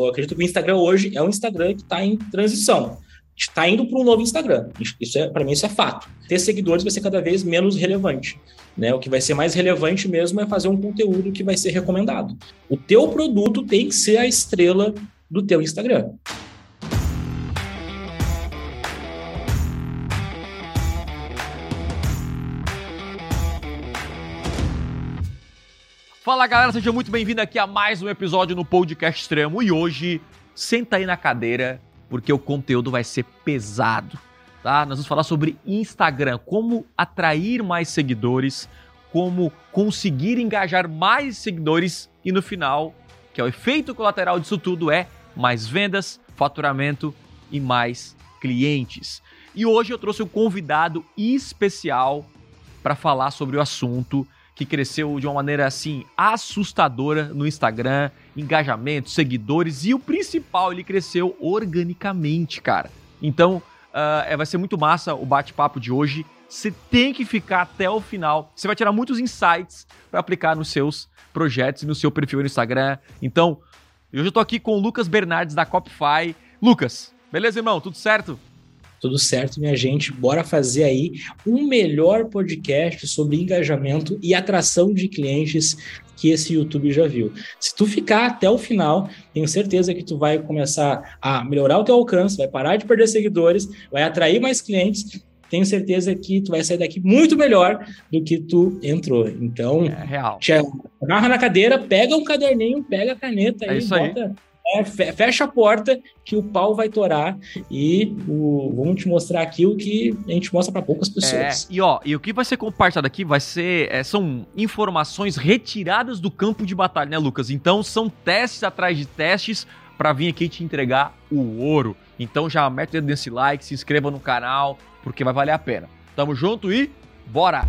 Eu acredito que o Instagram hoje é um Instagram que está em transição. Está indo para um novo Instagram. Isso é, para mim, isso é fato. Ter seguidores vai ser cada vez menos relevante. Né? O que vai ser mais relevante mesmo é fazer um conteúdo que vai ser recomendado. O teu produto tem que ser a estrela do teu Instagram. Fala galera, seja muito bem-vindo aqui a mais um episódio no Podcast Extremo. E hoje, senta aí na cadeira, porque o conteúdo vai ser pesado, tá? Nós vamos falar sobre Instagram, como atrair mais seguidores, como conseguir engajar mais seguidores e no final, que é o efeito colateral disso tudo, é mais vendas, faturamento e mais clientes. E hoje eu trouxe um convidado especial para falar sobre o assunto que cresceu de uma maneira assim assustadora no Instagram, engajamento, seguidores e o principal, ele cresceu organicamente, cara. Então, uh, vai ser muito massa o bate-papo de hoje. Você tem que ficar até o final. Você vai tirar muitos insights para aplicar nos seus projetos e no seu perfil no Instagram. Então, eu já tô aqui com o Lucas Bernardes da Copify. Lucas, beleza, irmão? Tudo certo? Tudo certo, minha gente. Bora fazer aí um melhor podcast sobre engajamento e atração de clientes que esse YouTube já viu. Se tu ficar até o final, tenho certeza que tu vai começar a melhorar o teu alcance, vai parar de perder seguidores, vai atrair mais clientes. Tenho certeza que tu vai sair daqui muito melhor do que tu entrou. Então, é real. agarra na cadeira, pega um caderninho, pega a caneta é aí, bota aí é, fecha a porta que o pau vai torar e o, vamos te mostrar aqui o que a gente mostra para poucas pessoas. É, e ó, e o que vai ser compartilhado aqui vai ser é, são informações retiradas do campo de batalha, né, Lucas? Então são testes atrás de testes para vir aqui te entregar o ouro. Então já mete o dedo nesse like, se inscreva no canal, porque vai valer a pena. Tamo junto e bora!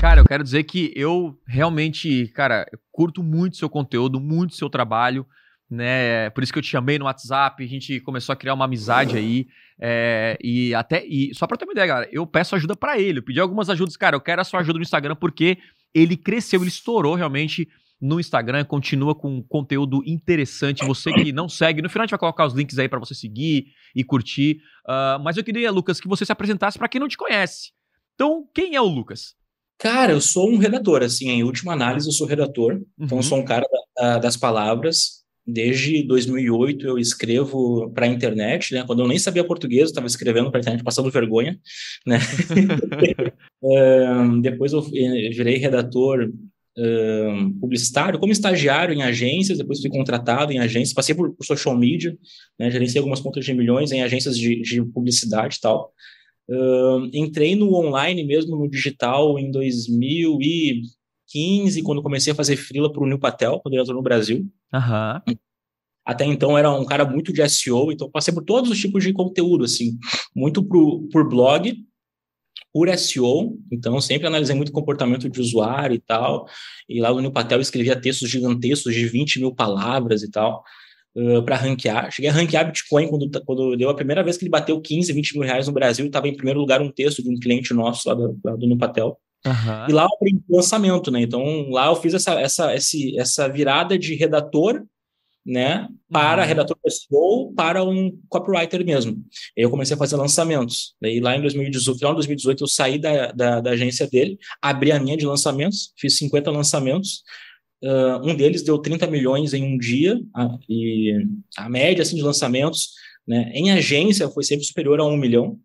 Cara, eu quero dizer que eu realmente, cara, curto muito seu conteúdo, muito seu trabalho, né? Por isso que eu te chamei no WhatsApp, a gente começou a criar uma amizade aí. É, e até. E só pra ter uma ideia, galera, eu peço ajuda para ele. Eu pedi algumas ajudas, cara. Eu quero a sua ajuda no Instagram porque ele cresceu, ele estourou realmente no Instagram, continua com conteúdo interessante. Você que não segue, no final a gente vai colocar os links aí para você seguir e curtir. Uh, mas eu queria, Lucas, que você se apresentasse para quem não te conhece. Então, quem é o Lucas? Cara, eu sou um redator, assim, em última análise eu sou redator, uhum. então eu sou um cara da, das palavras. Desde 2008 eu escrevo para a internet, né? Quando eu nem sabia português, eu estava escrevendo para a internet, passando vergonha, né? um, depois eu virei redator um, publicitário, como estagiário em agências, depois fui contratado em agências, passei por, por social media, né? Gerenciei algumas contas de milhões em agências de, de publicidade e tal. Uh, entrei no online mesmo, no digital, em 2015, quando comecei a fazer frila para o New Patel, quando ele entrou no Brasil. Uhum. Até então era um cara muito de SEO, então passei por todos os tipos de conteúdo, assim, muito pro, por blog, por SEO, então sempre analisei muito comportamento de usuário e tal, e lá no New Patel escrevia textos gigantescos de 20 mil palavras e tal, uh, para ranquear. Cheguei a ranquear Bitcoin quando, quando deu a primeira vez que ele bateu 15, 20 mil reais no Brasil, estava em primeiro lugar um texto de um cliente nosso lá do, lá do Nupatel. Uhum. E lá eu aprendi lançamento, né? Então lá eu fiz essa, essa, esse, essa virada de redator, né? Para uhum. redator SEO, para um copywriter mesmo. E eu comecei a fazer lançamentos. Daí lá em 2018, final de 2018, eu saí da, da, da agência dele, abri a minha de lançamentos, fiz 50 lançamentos, Uh, um deles deu 30 milhões em um dia, a, e a média assim, de lançamentos né, em agência foi sempre superior a um milhão.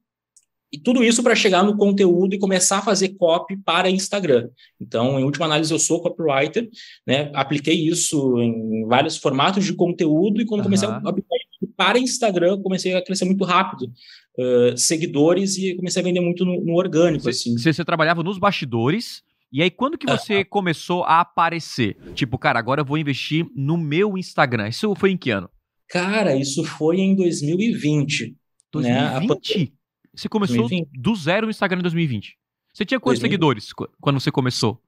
E tudo isso para chegar no conteúdo e começar a fazer copy para Instagram. Então, em última análise, eu sou copywriter, né? Apliquei isso em vários formatos de conteúdo e quando uhum. comecei a aplicar para Instagram, comecei a crescer muito rápido. Uh, seguidores e comecei a vender muito no, no orgânico. Você, assim. você trabalhava nos bastidores e aí, quando que você começou a aparecer? Tipo, cara, agora eu vou investir no meu Instagram. Isso foi em que ano? Cara, isso foi em 2020. 2020? Né? Você começou 2020. do zero no Instagram em 2020. Você tinha quantos 2020. seguidores quando você começou?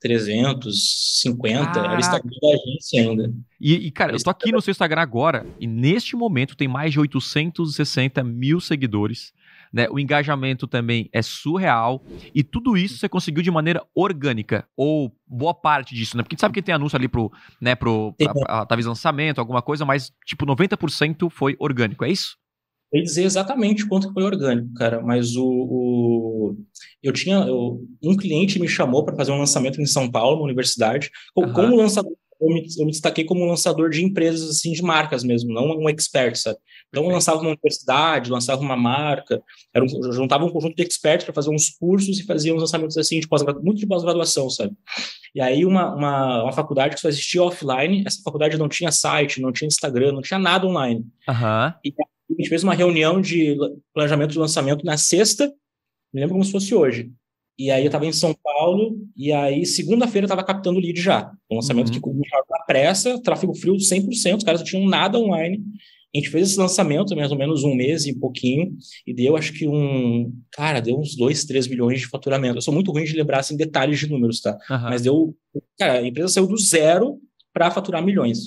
350, Caraca. era Instagram da agência ainda. E, e, cara, eu tô aqui no seu Instagram agora e neste momento tem mais de 860 mil seguidores. Né? O engajamento também é surreal e tudo isso você conseguiu de maneira orgânica ou boa parte disso, né? Porque sabe que tem anúncio ali pro, né, pro talvez lançamento, alguma coisa, mas tipo 90% foi orgânico, é isso? sei dizer exatamente quanto foi orgânico, cara, mas o, o eu tinha eu, um cliente me chamou para fazer um lançamento em São Paulo, na universidade, uhum. como lançador eu me, eu me, destaquei como lançador de empresas assim de marcas mesmo, não um expert, sabe? Então lançava uma universidade, lançava uma marca, era um, juntava um conjunto de experts para fazer uns cursos e fazia uns lançamentos assim de pós muito de pós-graduação, sabe? E aí uma, uma, uma, faculdade que só existia offline, essa faculdade não tinha site, não tinha Instagram, não tinha nada online. Uhum. E a gente fez uma reunião de planejamento de lançamento na sexta, me lembro como se fosse hoje. E aí eu estava em São Paulo, e aí segunda-feira eu estava captando lead já. Um lançamento uhum. que começou na pressa, tráfego frio 100%, os caras não tinham nada online. A gente fez esse lançamento mais ou menos um mês e pouquinho, e deu acho que um. Cara, deu uns 2, 3 milhões de faturamento. Eu sou muito ruim de lembrar assim, detalhes de números, tá? Uhum. Mas deu. Cara, a empresa saiu do zero para faturar milhões.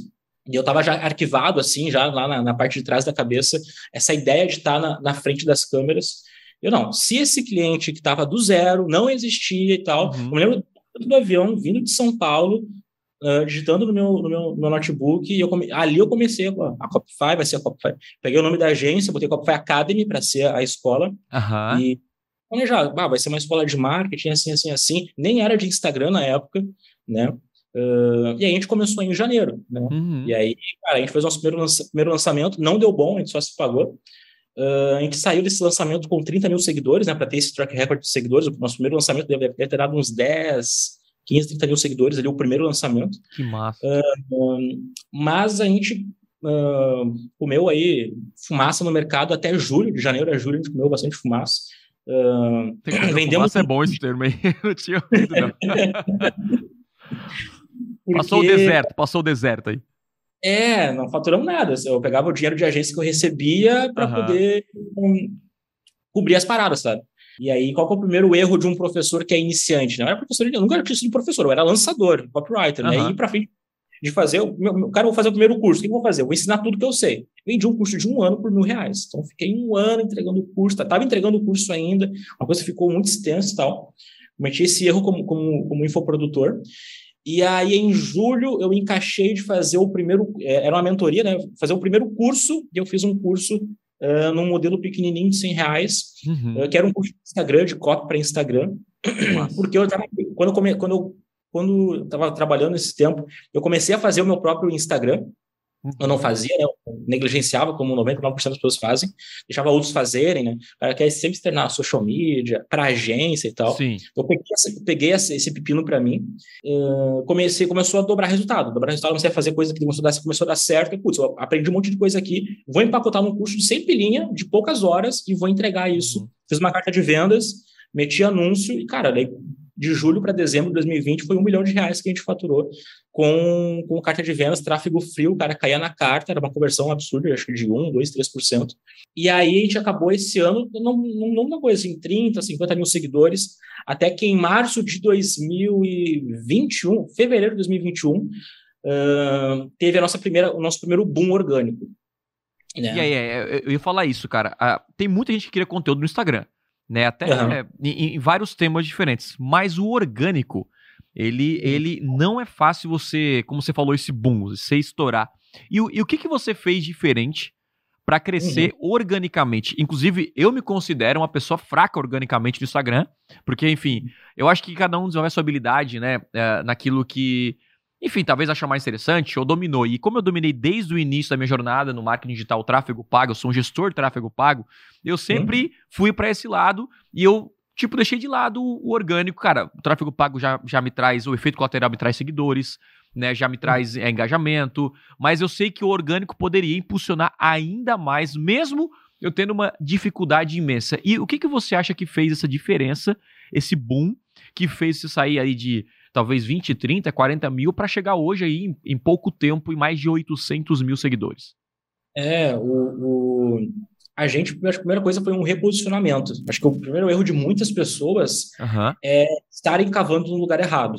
E eu estava já arquivado, assim, já lá na, na, parte de trás da cabeça, essa ideia de estar tá na, na frente das câmeras. Eu não, se esse cliente que estava do zero, não existia e tal, uhum. eu me lembro do avião vindo de São Paulo, uh, digitando no meu, no meu, no meu notebook, e eu come... ali eu comecei a, a Copify, vai ser a Copify. Peguei o nome da agência, botei Copify Academy para ser a escola, uhum. e já, ah, vai ser uma escola de marketing, assim, assim, assim. Nem era de Instagram na época, né? Uh, e aí a gente começou em janeiro, né? Uhum. E aí, cara, a gente fez nosso primeiro, lança primeiro lançamento, não deu bom, a gente só se pagou. Uh, a gente saiu desse lançamento com 30 mil seguidores, né? Para ter esse track record de seguidores. O nosso primeiro lançamento deve ter dado uns 10, 15, 30 mil seguidores ali, o primeiro lançamento. Que massa. Uh, mas a gente uh, comeu aí fumaça no mercado até julho, de janeiro a julho, a gente comeu bastante fumaça. Uh, vendemos... Fumaça é bom esse termo aí, não tinha ouvido, não. Porque... Passou o deserto, passou o deserto aí. É, não faturamos nada. Eu pegava o dinheiro de agência que eu recebia para uhum. poder um, cobrir as paradas, sabe? E aí, qual é o primeiro erro de um professor que é iniciante? Não era professor, eu nunca tinha sido professor, eu era lançador, copywriter, uhum. né? E para frente de fazer, o meu, cara, vou fazer o primeiro curso, o que eu vou fazer? Eu vou ensinar tudo que eu sei. Vendi um curso de um ano por mil reais. Então, fiquei um ano entregando o curso, tá, tava entregando o curso ainda, uma coisa ficou muito extensa e tal. Cometi esse erro como, como, como infoprodutor. E aí, em julho, eu encaixei de fazer o primeiro, é, era uma mentoria, né? Fazer o primeiro curso, e eu fiz um curso uh, num modelo pequenininho de 100 reais, uhum. uh, que era um curso de Instagram, de copy para Instagram, Nossa. porque eu tava, quando eu, come, quando eu quando estava trabalhando esse tempo, eu comecei a fazer o meu próprio Instagram, eu não fazia, né? Eu negligenciava, como 99% das pessoas fazem, deixava outros fazerem, né? O cara quer sempre externar social media, para agência e tal. Sim. Eu peguei, esse, peguei esse pepino para mim, comecei, começou a dobrar resultado. Dobrar resultado, comecei a fazer coisa que começou a dar, começou a dar certo. E, putz, eu aprendi um monte de coisa aqui, vou empacotar num curso de 100 pilinha, de poucas horas, e vou entregar isso. Uhum. Fiz uma carta de vendas, meti anúncio, e, cara, daí de julho para dezembro de 2020 foi um milhão de reais que a gente faturou com, com carta de vendas, tráfego frio, o cara caía na carta, era uma conversão absurda, acho que de 1, 2, 3%. E aí a gente acabou esse ano, não, não, não coisa assim, 30, 50 mil seguidores, até que em março de 2021, fevereiro de 2021, uh, teve a nossa primeira, o nosso primeiro boom orgânico. Né? E aí, é, eu ia falar isso, cara. Tem muita gente que cria conteúdo no Instagram né? Até uhum. é, em, em, vários temas diferentes. Mas o orgânico, ele, ele não é fácil você, como você falou, esse boom, você estourar. E, e o que, que você fez diferente para crescer uhum. organicamente? Inclusive, eu me considero uma pessoa fraca organicamente no Instagram, porque, enfim, eu acho que cada um desenvolve a sua habilidade, né? É, naquilo que enfim, talvez achar mais interessante, ou dominou. E como eu dominei desde o início da minha jornada no marketing digital, tráfego pago, eu sou um gestor de tráfego pago, eu sempre uhum. fui para esse lado e eu, tipo, deixei de lado o orgânico. Cara, o tráfego pago já, já me traz, o efeito colateral me traz seguidores, né, já me traz é, engajamento, mas eu sei que o orgânico poderia impulsionar ainda mais, mesmo eu tendo uma dificuldade imensa. E o que, que você acha que fez essa diferença, esse boom, que fez você sair aí de talvez 20, 30, 40 mil, para chegar hoje aí em, em, pouco tempo e mais de 800 mil seguidores. É, o, o, a gente, a primeira coisa foi um reposicionamento. Acho que o primeiro erro de muitas pessoas uhum. é estarem cavando no lugar errado,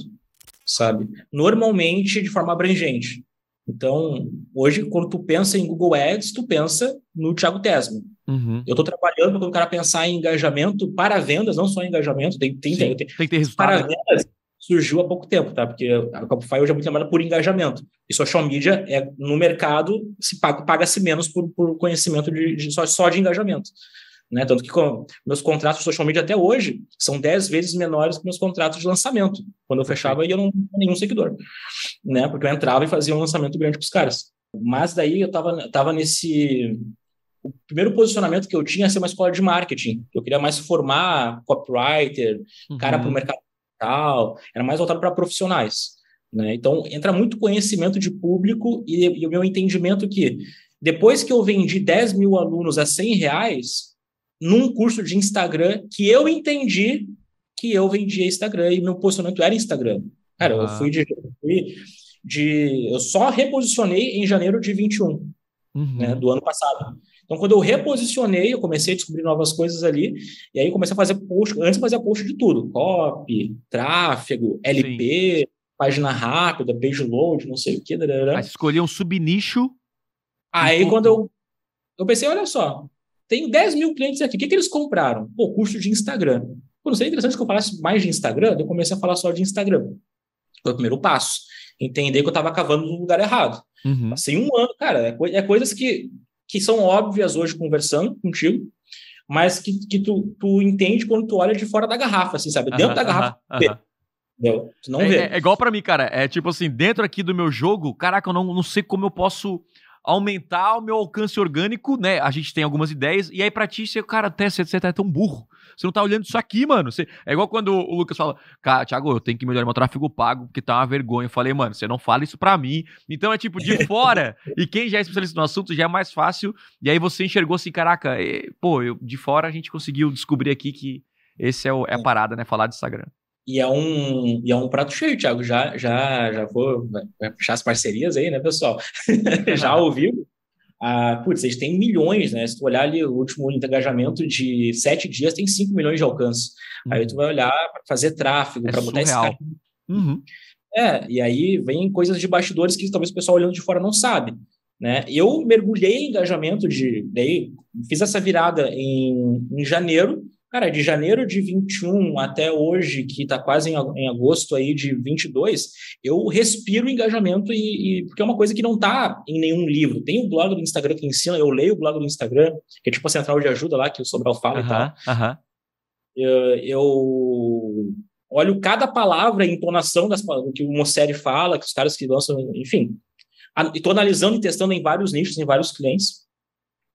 sabe? Normalmente de forma abrangente. Então, hoje, quando tu pensa em Google Ads, tu pensa no Thiago Tesma. Uhum. Eu estou trabalhando para o cara pensar em engajamento para vendas, não só engajamento, tem, tem, tem, tem, que ter resultado. Para né? vendas surgiu há pouco tempo, tá? Porque a Shopify hoje é muito chamada por engajamento. E social media, é, no mercado, se paga, paga-se menos por, por conhecimento de, de só, só de engajamento. Né? Tanto que com, meus contratos de social media até hoje são 10 vezes menores que meus contratos de lançamento. Quando eu fechava, eu não tinha nenhum seguidor. Né? Porque eu entrava e fazia um lançamento grande com os caras. Mas daí eu estava tava nesse. O primeiro posicionamento que eu tinha era ser uma escola de marketing. Eu queria mais formar copywriter, uhum. cara para o mercado digital, era mais voltado para profissionais. Né? Então, entra muito conhecimento de público e, e, o meu entendimento que depois que eu vendi 10 mil alunos a 100 reais, num curso de Instagram que eu entendi que eu vendia Instagram e meu posicionamento era Instagram. Cara, ah. eu fui de, fui de, Eu só reposicionei em janeiro de 21, uhum. né, do ano passado. Então, quando eu reposicionei, eu comecei a descobrir novas coisas ali, e aí comecei a fazer post. Antes eu fazia post de tudo: copy, tráfego, LP, Sim. página rápida, page load, não sei o que. Aí escolhi um subnicho. Aí, quando eu, eu pensei, olha só, tenho 10 mil clientes aqui. O que, que eles compraram? Pô, curso de Instagram. Pô, não seria interessante que eu falasse mais de Instagram? Eu comecei a falar só de Instagram. Foi o primeiro passo. Entender que eu estava cavando no lugar errado. Uhum. Passei um ano, cara. É, co é, coisas que, que são óbvias hoje conversando contigo, mas que, que tu, tu entende quando tu olha de fora da garrafa, assim, sabe? Dentro da garrafa. Entendeu? Tu não é, vê. É, é, igual para mim, cara. É tipo assim, dentro aqui do meu jogo, caraca, eu não, não sei como eu posso aumentar o meu alcance orgânico, né? A gente tem algumas ideias, e aí pra ti, você, cara, até você, você tá tão burro. Você não tá olhando isso aqui, mano. Você, é igual quando o Lucas fala, cara, Thiago, eu tenho que melhorar meu tráfego pago, porque tá uma vergonha. Eu falei, mano, você não fala isso pra mim. Então é tipo, de fora. e quem já é especialista no assunto já é mais fácil. E aí você enxergou assim, caraca, é, pô, eu, de fora a gente conseguiu descobrir aqui que esse é, o, é a parada, né? Falar de Instagram. E é um, e é um prato cheio, Thiago. Já, já, já vou puxar as parcerias aí, né, pessoal? já ouviu? Ah, putz, eles têm milhões, né? Se tu olhar ali o último engajamento de sete dias, tem 5 milhões de alcance. Uhum. Aí tu vai olhar para fazer tráfego, é para botar esse cara. Uhum. É, e aí vem coisas de bastidores que talvez o pessoal olhando de fora não sabe. Né? Eu mergulhei em engajamento de. Daí, fiz essa virada em, em janeiro Cara, de janeiro de 21 até hoje, que está quase em, em, agosto aí de 22, eu respiro engajamento e, e porque é uma coisa que não está em nenhum livro. Tem um blog do Instagram que ensina, eu leio o blog do Instagram, que é tipo a central de ajuda lá que o Sobral fala uh -huh, e tal. Uh -huh. eu, eu, olho cada palavra, a entonação das que o Mosseri fala, que os caras que lançam, enfim. Estou analisando e testando em vários nichos, em vários clientes,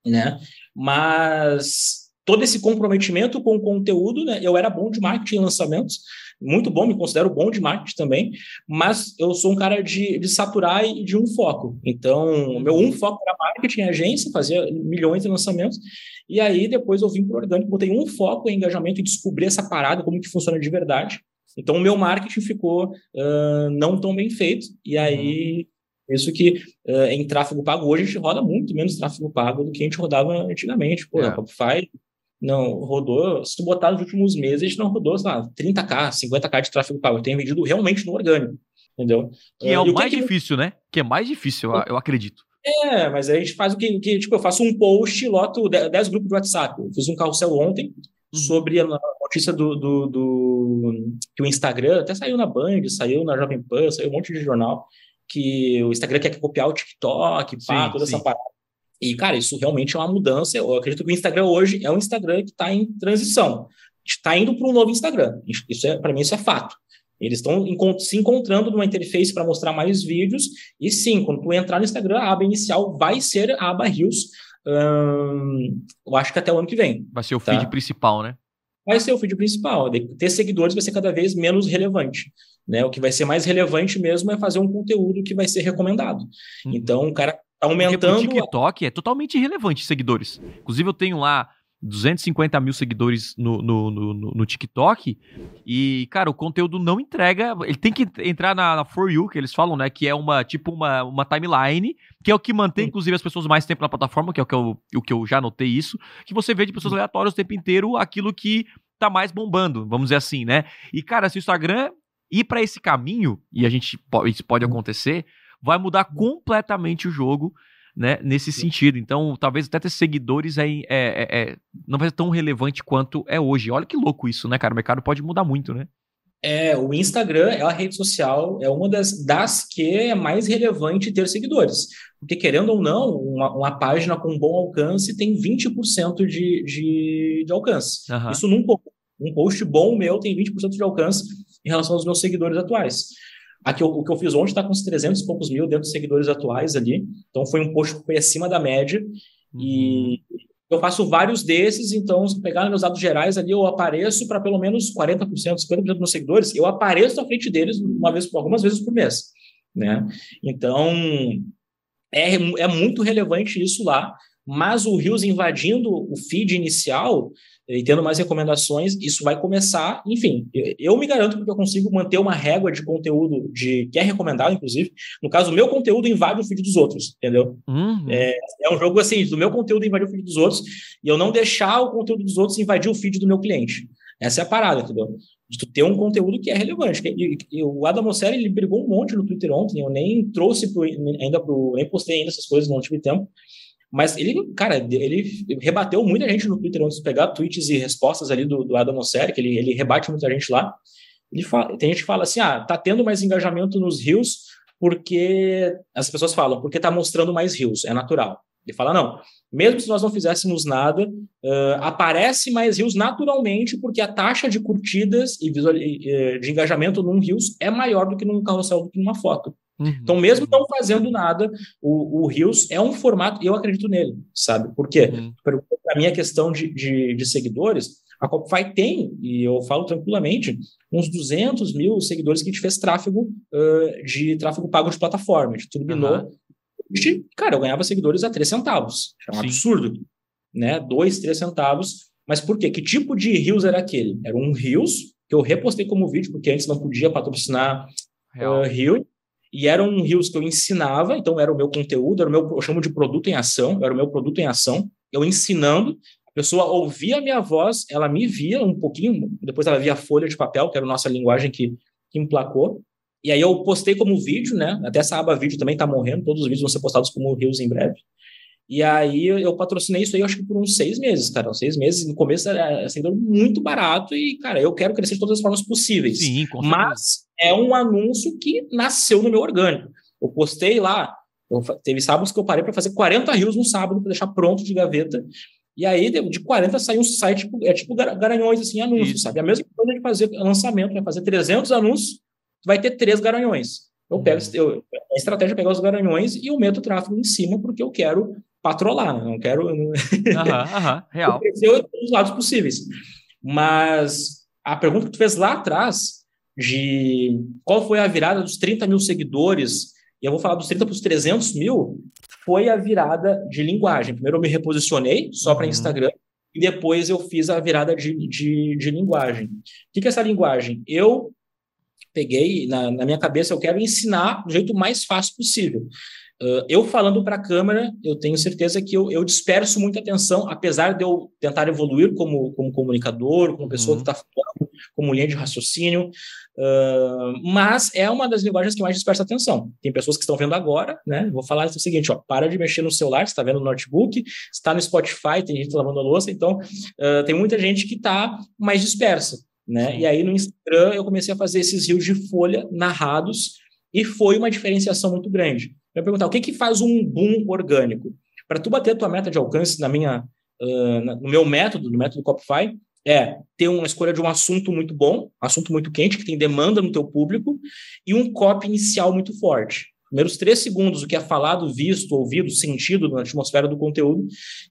né? Mas todo esse comprometimento com o conteúdo, né? Eu era bom de marketing e lançamentos, muito bom, me considero bom de marketing também, mas eu sou um cara de, de saturar e de um foco. Então, meu um foco era marketing, agência, fazia milhões de lançamentos, e aí depois eu vim para o orgânico, botei um foco em engajamento e descobri essa parada, como que funciona de verdade. Então, o meu marketing ficou uh, não tão bem feito, e aí uhum. isso que uh, em tráfego pago hoje a gente roda muito menos tráfego pago do que a gente rodava antigamente. Pô, é. a Shopify não rodou, se tu botar nos últimos meses, a gente não rodou, sei lá, 30k, 50k de tráfego pago. Tem vendido realmente no orgânico, entendeu? Que é uh, o mais que difícil, né? Que é mais difícil, eu, eu acredito. É, mas a gente faz o que, que, tipo, eu faço um post, loto 10 grupos de WhatsApp. Eu fiz um carrossel ontem uhum. sobre a notícia do, do, do, que o Instagram, até saiu na Band, saiu na Jovem Pan, saiu um monte de jornal, que o Instagram quer copiar o TikTok, pá, sim, toda sim. essa parada. E, cara, isso realmente é uma mudança. Eu acredito que o Instagram hoje é um Instagram que está em transição. Está indo para um novo Instagram. Isso é, para mim, isso é fato. Eles estão se encontrando numa interface para mostrar mais vídeos. E sim, quando tu entrar no Instagram, a aba inicial vai ser a aba Reels. Hum, eu acho que até o ano que vem. Vai ser o tá? feed principal, né? Vai ser o feed principal. Ter seguidores vai ser cada vez menos relevante. Né? O que vai ser mais relevante mesmo é fazer um conteúdo que vai ser recomendado. Uhum. Então, o cara aumentando. Porque o TikTok é totalmente irrelevante seguidores. Inclusive, eu tenho lá 250 mil seguidores no, no, no, no, TikTok. E, cara, o conteúdo não entrega. Ele tem que entrar na, na, For You, que eles falam, né? Que é uma tipo uma, uma timeline, que é o que mantém, inclusive, as pessoas mais tempo na plataforma, que é o que eu, o que eu já notei isso. Que você vê de pessoas aleatórias o tempo inteiro aquilo que tá mais bombando, vamos dizer assim, né? E, cara, se o Instagram ir para esse caminho, e a gente isso pode acontecer, vai mudar completamente o jogo né, nesse sentido. Então, talvez até ter seguidores aí é, é, é, não vai ser tão relevante quanto é hoje. Olha que louco isso, né, cara? O mercado pode mudar muito, né? É, o Instagram é a rede social, é uma das, das que é mais relevante ter seguidores. Porque, querendo ou não, uma, uma página com bom alcance tem 20% de, de, de alcance. Uhum. Isso num post. Um post bom meu tem 20% de alcance em relação aos meus seguidores atuais. Aqui, o, o que eu fiz ontem está com uns 300 e poucos mil dentro dos seguidores atuais ali. Então, foi um post que foi acima da média. Uhum. E eu faço vários desses, então, se pegar meus dados gerais ali, eu apareço para pelo menos 40%, 50% dos meus seguidores, eu apareço na frente deles uma vez, algumas vezes por mês, né? Então, é, é muito relevante isso lá, mas o Rios invadindo o feed inicial, e tendo mais recomendações, isso vai começar, enfim, eu me garanto porque eu consigo manter uma régua de conteúdo de que é recomendado, inclusive. No caso, o meu conteúdo invade o feed dos outros, entendeu? Uhum. É, é, um jogo assim, do meu conteúdo invadir o feed dos outros e eu não deixar o conteúdo dos outros invadir o feed do meu cliente. Essa é a parada, entendeu? De tu ter um conteúdo que é relevante. E, e, o Adam Mosseri, ele brigou um monte no Twitter ontem, eu nem trouxe pro, ainda pro, nem postei ainda essas coisas, não tive tempo. Mas ele, cara, ele rebateu muita gente no Twitter antes de pegar tweets e respostas ali do, do Adam Mosseri, que ele, ele rebate muita gente lá. Ele fala, tem gente que fala assim: ah, tá tendo mais engajamento nos rios porque as pessoas falam, porque tá mostrando mais rios, é natural. Ele fala: não, mesmo se nós não fizéssemos nada, uh, aparece mais rios naturalmente, porque a taxa de curtidas e de engajamento num rios é maior do que num carrossel, do que numa foto. Uhum. Então, mesmo não fazendo nada, o, o Rios é um formato, eu acredito nele, sabe? Por quê? Uhum. Para mim, a questão de, de, de seguidores, a Copify tem, e eu falo tranquilamente, uns 200 mil seguidores que a gente fez tráfego uh, de tráfego pago de plataforma, a gente turbinou. Uhum. cara, eu ganhava seguidores a 3 centavos. É um Sim. absurdo. Né? 2, 3 centavos. Mas por quê? Que tipo de Rios era aquele? Era um Rios que eu repostei como vídeo, porque antes não podia patrocinar uh, Rio. E eram rios que eu ensinava, então era o meu conteúdo, era o meu, eu chamo de produto em ação, era o meu produto em ação, eu ensinando, a pessoa ouvia a minha voz, ela me via um pouquinho, depois ela via a folha de papel, que era a nossa linguagem que, que emplacou, e aí eu postei como vídeo, né? Até essa aba vídeo também está morrendo, todos os vídeos vão ser postados como rios em breve. E aí eu patrocinei isso aí, acho que por uns seis meses, cara. Seis meses. No começo era sendo muito barato e, cara, eu quero crescer de todas as formas possíveis. Sim, com Mas é um anúncio que nasceu no meu orgânico. Eu postei lá, eu, teve sábados que eu parei para fazer 40 rios no sábado para deixar pronto de gaveta. E aí, de 40 saiu um site, tipo, é tipo garanhões, assim, anúncios, Isso. sabe? A mesma coisa de fazer lançamento, vai fazer 300 anúncios, vai ter três garanhões. Eu pego, uhum. eu, a estratégia é pegar os garanhões e eu meto o tráfego em cima, porque eu quero patrolar, não quero. Aham, aham, real. dos lados possíveis. Mas a pergunta que tu fez lá atrás, de qual foi a virada dos 30 mil seguidores, e eu vou falar dos 30 para os 300 mil, foi a virada de linguagem. Primeiro eu me reposicionei só para uhum. Instagram, e depois eu fiz a virada de, de, de linguagem. O que, que é essa linguagem? Eu peguei, na, na minha cabeça, eu quero ensinar do jeito mais fácil possível. Uh, eu falando para a câmera, eu tenho certeza que eu, eu, disperso muita atenção, apesar de eu tentar evoluir como, como comunicador, como pessoa uhum. que está falando, como linha de raciocínio, uh, mas é uma das linguagens que mais dispersa atenção. Tem pessoas que estão vendo agora, né? Vou falar o seguinte: ó, para de mexer no celular, você está vendo no notebook, está no Spotify, tem gente lavando a louça, então uh, tem muita gente que está mais dispersa. Né? E aí no Instagram eu comecei a fazer esses rios de folha narrados e foi uma diferenciação muito grande. Eu ia perguntar, o que, que faz um boom orgânico? Para tu bater a tua meta de alcance na minha, uh, no meu método, no método Copify, é ter uma escolha de um assunto muito bom, assunto muito quente, que tem demanda no teu público, e um copy inicial muito forte. Primeiros três segundos, o que é falado, visto, ouvido, sentido na atmosfera do conteúdo,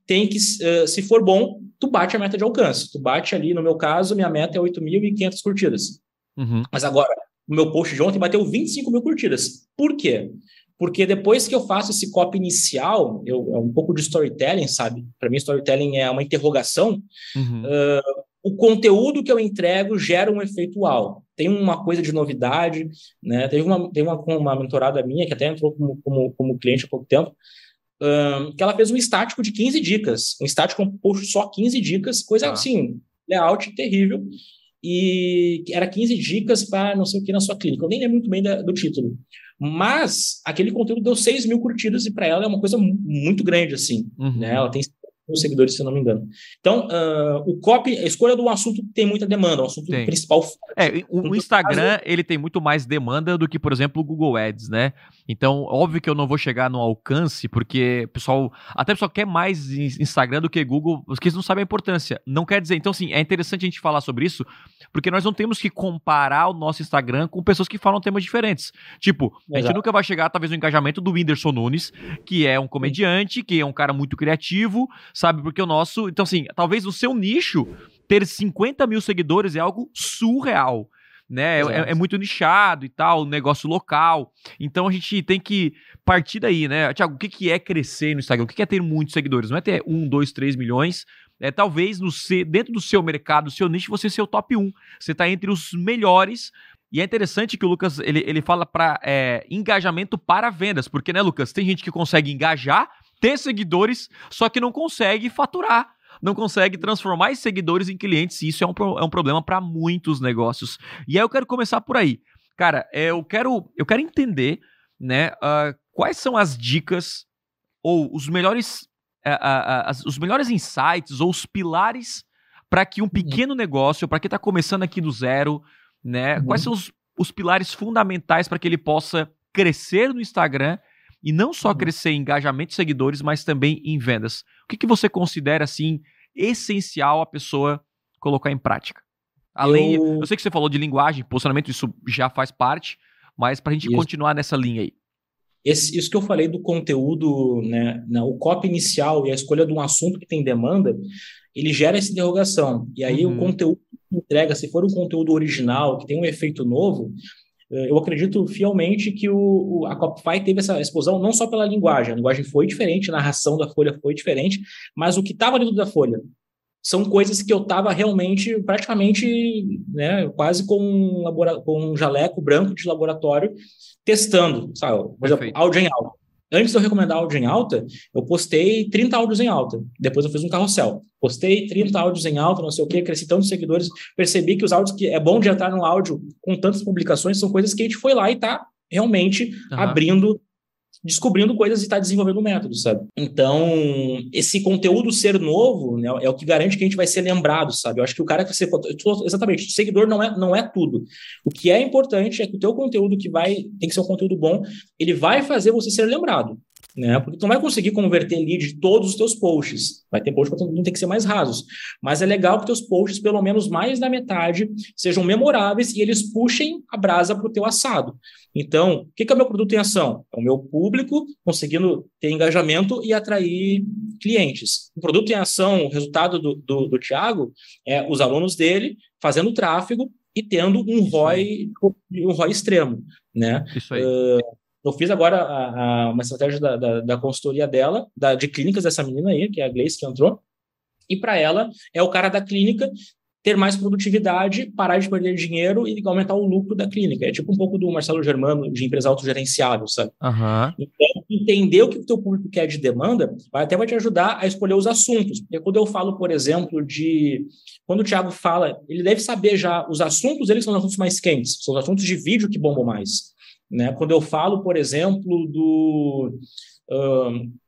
tem que, uh, se for bom, tu bate a meta de alcance. Tu bate ali, no meu caso, minha meta é 8.500 curtidas. Uhum. Mas agora, o meu post de ontem bateu 25 mil curtidas. Por quê? Porque depois que eu faço esse copy inicial, eu, é um pouco de storytelling, sabe? Para mim, storytelling é uma interrogação. Uhum. Uh, o conteúdo que eu entrego gera um efeito uau. Tem uma coisa de novidade, né? Teve uma, teve uma, uma mentorada minha que até entrou como, como, como cliente há pouco tempo, uh, que ela fez um estático de 15 dicas. Um estático composto só 15 dicas, coisa ah. assim, layout terrível. E era 15 dicas para não sei o que na sua clínica. Eu nem lembro muito bem da, do título. Mas aquele conteúdo deu 6 mil curtidas e para ela é uma coisa muito grande, assim. Uhum. Né? Ela tem os seguidores, se eu não me engano. Então, uh, o copy, a escolha um assunto que tem muita demanda, um assunto tem. principal. É, o, o Instagram, ele tem muito mais demanda do que, por exemplo, o Google Ads, né? Então, óbvio que eu não vou chegar no alcance, porque pessoal, até o pessoal quer mais Instagram do que Google, porque eles não sabem a importância. Não quer dizer, então, assim, é interessante a gente falar sobre isso, porque nós não temos que comparar o nosso Instagram com pessoas que falam temas diferentes. Tipo, a gente nunca vai chegar, talvez, no engajamento do Whindersson Nunes, que é um comediante, que é um cara muito criativo, sabe? Porque o nosso. Então, assim, talvez o seu nicho ter 50 mil seguidores é algo surreal. Né? É, é, muito nichado e tal, negócio local. Então a gente tem que partir daí, né? Tiago, o que, que é crescer no Instagram? O que, que é ter muitos seguidores? Não é ter um, dois, três milhões. É talvez no dentro do seu mercado, do seu nicho, você ser o top 1. Você está entre os melhores. E é interessante que o Lucas ele, ele fala para é, engajamento para vendas, porque, né, Lucas? Tem gente que consegue engajar ter seguidores, só que não consegue faturar não consegue transformar esses seguidores em clientes, e isso é um, é um problema para muitos negócios. E aí eu quero começar por aí. Cara, é, eu quero, eu quero entender né, uh, quais são as dicas ou os melhores, uh, uh, as, os melhores insights ou os pilares para que um uhum. pequeno negócio, para quem está começando aqui do zero, né, uhum. quais são os, os pilares fundamentais para que ele possa crescer no Instagram e não só uhum. crescer em engajamento de seguidores, mas também em vendas. O que, que você considera assim essencial a pessoa colocar em prática? Além, eu, eu sei que você falou de linguagem, posicionamento, isso já faz parte, mas para a gente isso. continuar nessa linha aí. Esse, isso que eu falei do conteúdo, né, né, o copy inicial e a escolha de um assunto que tem demanda, ele gera essa interrogação. E aí uhum. o conteúdo que entrega, se for um conteúdo original, que tem um efeito novo, eu acredito fielmente que o, a Copify teve essa explosão não só pela linguagem, a linguagem foi diferente, a narração da Folha foi diferente, mas o que estava dentro da Folha são coisas que eu estava realmente, praticamente, né, quase com um, com um jaleco branco de laboratório, testando, sabe? Por exemplo, áudio em alta. Antes de eu recomendar áudio em alta, eu postei 30 áudios em alta. Depois eu fiz um carrossel. Postei 30 áudios em alta, não sei o quê, cresci tantos seguidores. Percebi que os áudios que é bom de entrar no áudio com tantas publicações são coisas que a gente foi lá e está realmente uhum. abrindo descobrindo coisas e está desenvolvendo métodos, sabe? Então, esse conteúdo ser novo né, é o que garante que a gente vai ser lembrado, sabe? Eu acho que o cara que você... Exatamente, seguidor não é, não é tudo. O que é importante é que o teu conteúdo que vai... Tem que ser um conteúdo bom, ele vai fazer você ser lembrado né? Porque tu não vai conseguir converter lead de todos os teus posts. Vai ter posts que não tem que ser mais rasos. Mas é legal que teus posts, pelo menos mais da metade, sejam memoráveis e eles puxem a brasa para o teu assado. Então, o que, que é o meu produto em ação? É o meu público conseguindo ter engajamento e atrair clientes. O produto em ação, o resultado do, do, do Thiago, é os alunos dele fazendo tráfego e tendo um ROI, um ROI extremo, né? Isso aí. Uh, eu fiz agora a, a, uma estratégia da, da, da, consultoria dela, da, de clínicas dessa menina aí, que é a Gleice que entrou, e para ela é o cara da clínica ter mais produtividade, parar de perder dinheiro e aumentar o lucro da clínica. É tipo um pouco do Marcelo Germano de empresa autogerenciável, sabe? Uhum. Então, entender o que o teu público quer de demanda vai até vai te ajudar a escolher os assuntos. Porque quando eu falo, por exemplo, de... Quando o Thiago fala, ele deve saber já os assuntos, eles são os assuntos mais quentes, são os assuntos de vídeo que bombam mais. Né? Quando eu falo, por exemplo, do.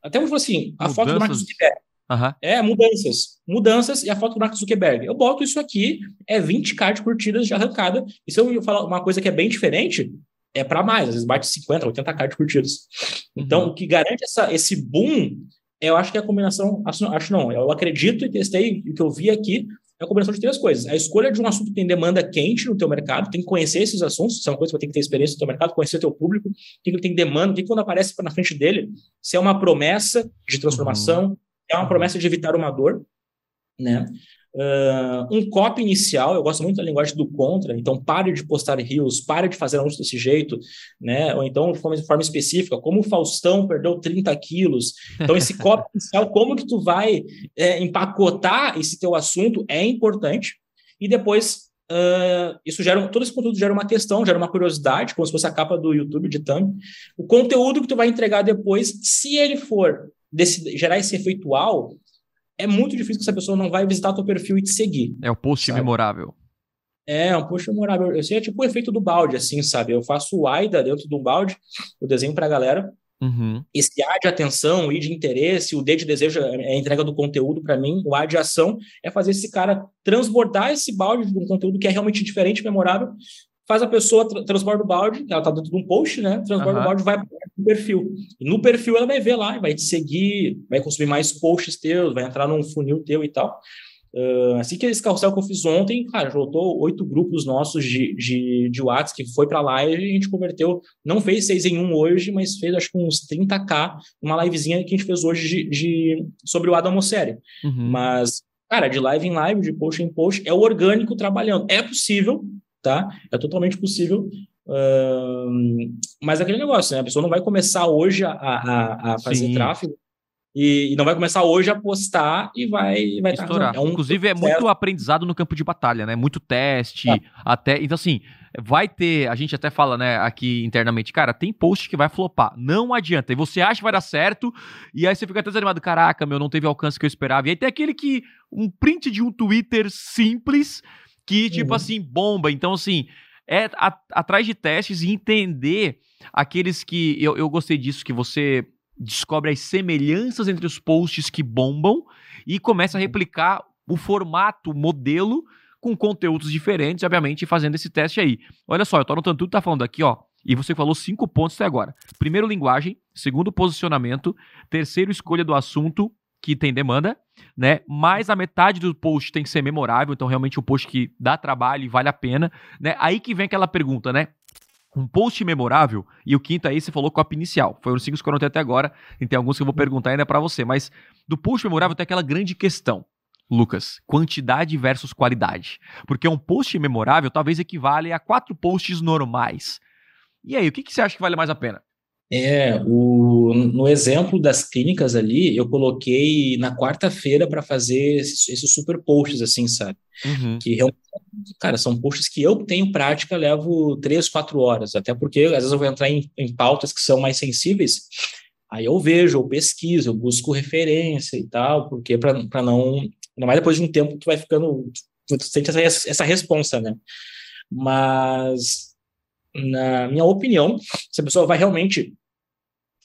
Até vou falar assim, a mudanças. foto do Mark Zuckerberg. Uhum. É, mudanças. Mudanças e a foto do Mark Zuckerberg. Eu boto isso aqui, é 20k de curtidas de arrancada. E se eu falar uma coisa que é bem diferente, é para mais, às vezes bate 50, 80k de curtidas. Então, uhum. o que garante essa, esse boom, eu acho que é a combinação. Acho, acho não, eu acredito e testei o que eu vi aqui, é a combinação de três coisas. A escolha de um assunto que tem demanda quente no teu mercado, tem que conhecer esses assuntos, isso é uma coisa que vai ter que ter experiência no teu mercado, conhecer o teu público, o que ele tem demanda, o que quando aparece na frente dele, se é uma promessa de transformação, uhum. é uma promessa de evitar uma dor, né? Uh, um copy inicial, eu gosto muito da linguagem do contra, então pare de postar rios, pare de fazer anúncios desse jeito, né? Ou então de forma, de forma específica, como o Faustão perdeu 30 quilos. Então, esse copy inicial, como que tu vai é, empacotar esse teu assunto é importante. E depois, uh, isso gera, todo esse conteúdo gera uma questão, gera uma curiosidade, como se fosse a capa do YouTube de thumb. O conteúdo que tu vai entregar depois, se ele for desse, gerar esse efeitual, é muito difícil que essa pessoa não vai visitar teu perfil e te seguir. É o post sabe? memorável. É, um post memorável. Eu sei, é tipo o efeito do balde, assim, sabe? Eu faço o AIDA dentro de um balde, eu desenho pra galera. Uhum. Esse A de atenção, o I de interesse, o D de desejo é a entrega do conteúdo para mim, o A de ação é fazer esse cara transbordar esse balde de um conteúdo que é realmente diferente, memorável, faz a pessoa tra transborda o balde, ela tá dentro de um post, né? Transborda uhum. o balde vai pro perfil. E no perfil ela vai ver lá, vai te seguir, vai consumir mais posts teus, vai entrar num funil teu e tal. Uh, assim que esse carrossel que eu fiz ontem, cara, voltou oito grupos nossos de, de, de WhatsApp que foi para live e a gente converteu, não fez seis em um hoje, mas fez acho que uns 30k, uma livezinha que a gente fez hoje de, de sobre o Adam Mosseri. Uhum. Mas, cara, de live em live, de post em post, é o orgânico trabalhando. É possível, tá? É totalmente possível. Uh, mas é aquele negócio, né? A pessoa não vai começar hoje a, a, a fazer Sim. tráfego e, e, não vai começar hoje a postar e vai vai estourar. Tá, é um Inclusive é muito aprendizado no campo de batalha, né? Muito teste, é. até então assim vai ter. A gente até fala, né, aqui internamente, cara, tem post que vai flopar, não adianta. E você acha que vai dar certo e aí você fica até desanimado, caraca, meu, não teve o alcance que eu esperava. E aí tem aquele que um print de um Twitter simples que tipo uhum. assim bomba. Então assim é a, atrás de testes e entender aqueles que eu, eu gostei disso que você descobre as semelhanças entre os posts que bombam e começa a replicar o formato, o modelo com conteúdos diferentes, obviamente, fazendo esse teste aí. Olha só, eu tô anotando tudo que tá falando aqui, ó. E você falou cinco pontos até agora. Primeiro, linguagem. Segundo, posicionamento. Terceiro, escolha do assunto que tem demanda, né? Mais a metade do post tem que ser memorável, então realmente um post que dá trabalho e vale a pena, né? Aí que vem aquela pergunta, né? um post memorável, e o quinto aí você falou copy inicial. Os cinco que eu até agora, e tem alguns que eu vou perguntar ainda para você. Mas do post memorável tem aquela grande questão. Lucas, quantidade versus qualidade. Porque um post memorável talvez equivale a quatro posts normais. E aí, o que, que você acha que vale mais a pena? É, o, no exemplo das clínicas ali, eu coloquei na quarta-feira para fazer esses, super posts, assim, sabe? Uhum. Que realmente, cara, são posts que eu tenho prática, levo três, quatro horas, até porque às vezes eu vou entrar em, em pautas que são mais sensíveis, aí eu vejo, eu pesquiso, eu busco referência e tal, porque para não. Ainda mais depois de um tempo, tu vai ficando. Tu sente essa, essa responsa, né? Mas na minha opinião, se a pessoa vai realmente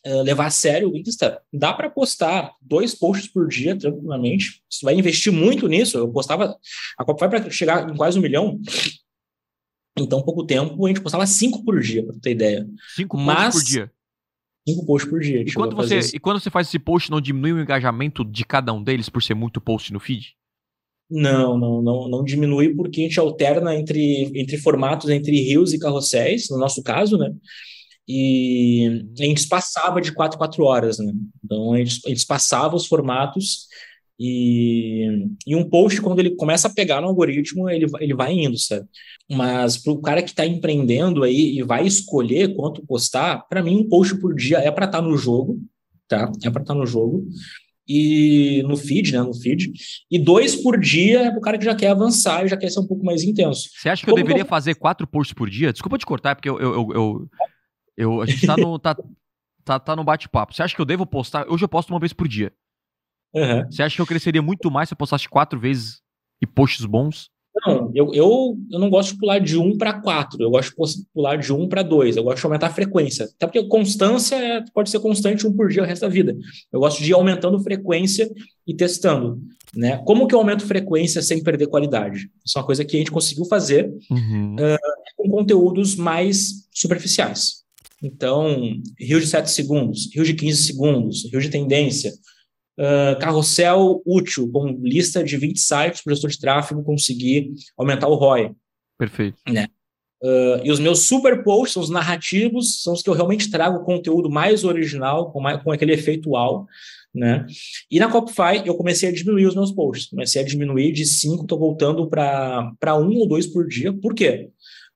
levar a sério o Insta, dá para postar dois posts por dia tranquilamente. Você vai investir muito nisso. Eu postava, a Copa vai para chegar em quase um milhão. Em tão pouco tempo, a gente postava cinco por dia, para ter ideia. Cinco Mas, posts por dia? Cinco posts por dia. E quando, você, e quando você faz esse post, não diminui o engajamento de cada um deles por ser muito post no feed? Não, não, não, não diminui porque a gente alterna entre, entre formatos, entre rios e carrosséis, no nosso caso, né? E a gente passava de 4 4 horas, né? Então a gente, a gente passava os formatos e, e um post, quando ele começa a pegar no algoritmo, ele, ele vai indo, sabe? Mas para o cara que está empreendendo aí e vai escolher quanto postar, para mim um post por dia é para estar tá no jogo, tá? É para estar tá no jogo e no feed, né, no feed, e dois por dia é pro cara que já quer avançar e já quer ser um pouco mais intenso. Você acha que Como eu deveria eu... fazer quatro posts por dia? Desculpa te cortar, porque eu, eu, eu, eu, eu a gente tá no, tá, tá, tá no bate-papo. Você acha que eu devo postar? Hoje eu posto uma vez por dia. Uhum. Você acha que eu cresceria muito mais se eu postasse quatro vezes e posts bons? Não, eu, eu, eu não gosto de pular de um para quatro, eu gosto de pular de um para dois, eu gosto de aumentar a frequência. Até porque constância é, pode ser constante um por dia o resto da vida. Eu gosto de ir aumentando frequência e testando. Né? Como que eu aumento frequência sem perder qualidade? Isso é uma coisa que a gente conseguiu fazer uhum. uh, com conteúdos mais superficiais. Então, rio de 7 segundos, rio de 15 segundos, rio de tendência, uh, carrossel útil, com lista de 20 sites para o gestor de tráfego conseguir aumentar o ROI. Perfeito. Né? Uh, e os meus super posts, os narrativos, são os que eu realmente trago conteúdo mais original, com, mais, com aquele efeito wow, né? E na Copify eu comecei a diminuir os meus posts, comecei a diminuir de 5, estou voltando para um ou dois por dia. Por quê?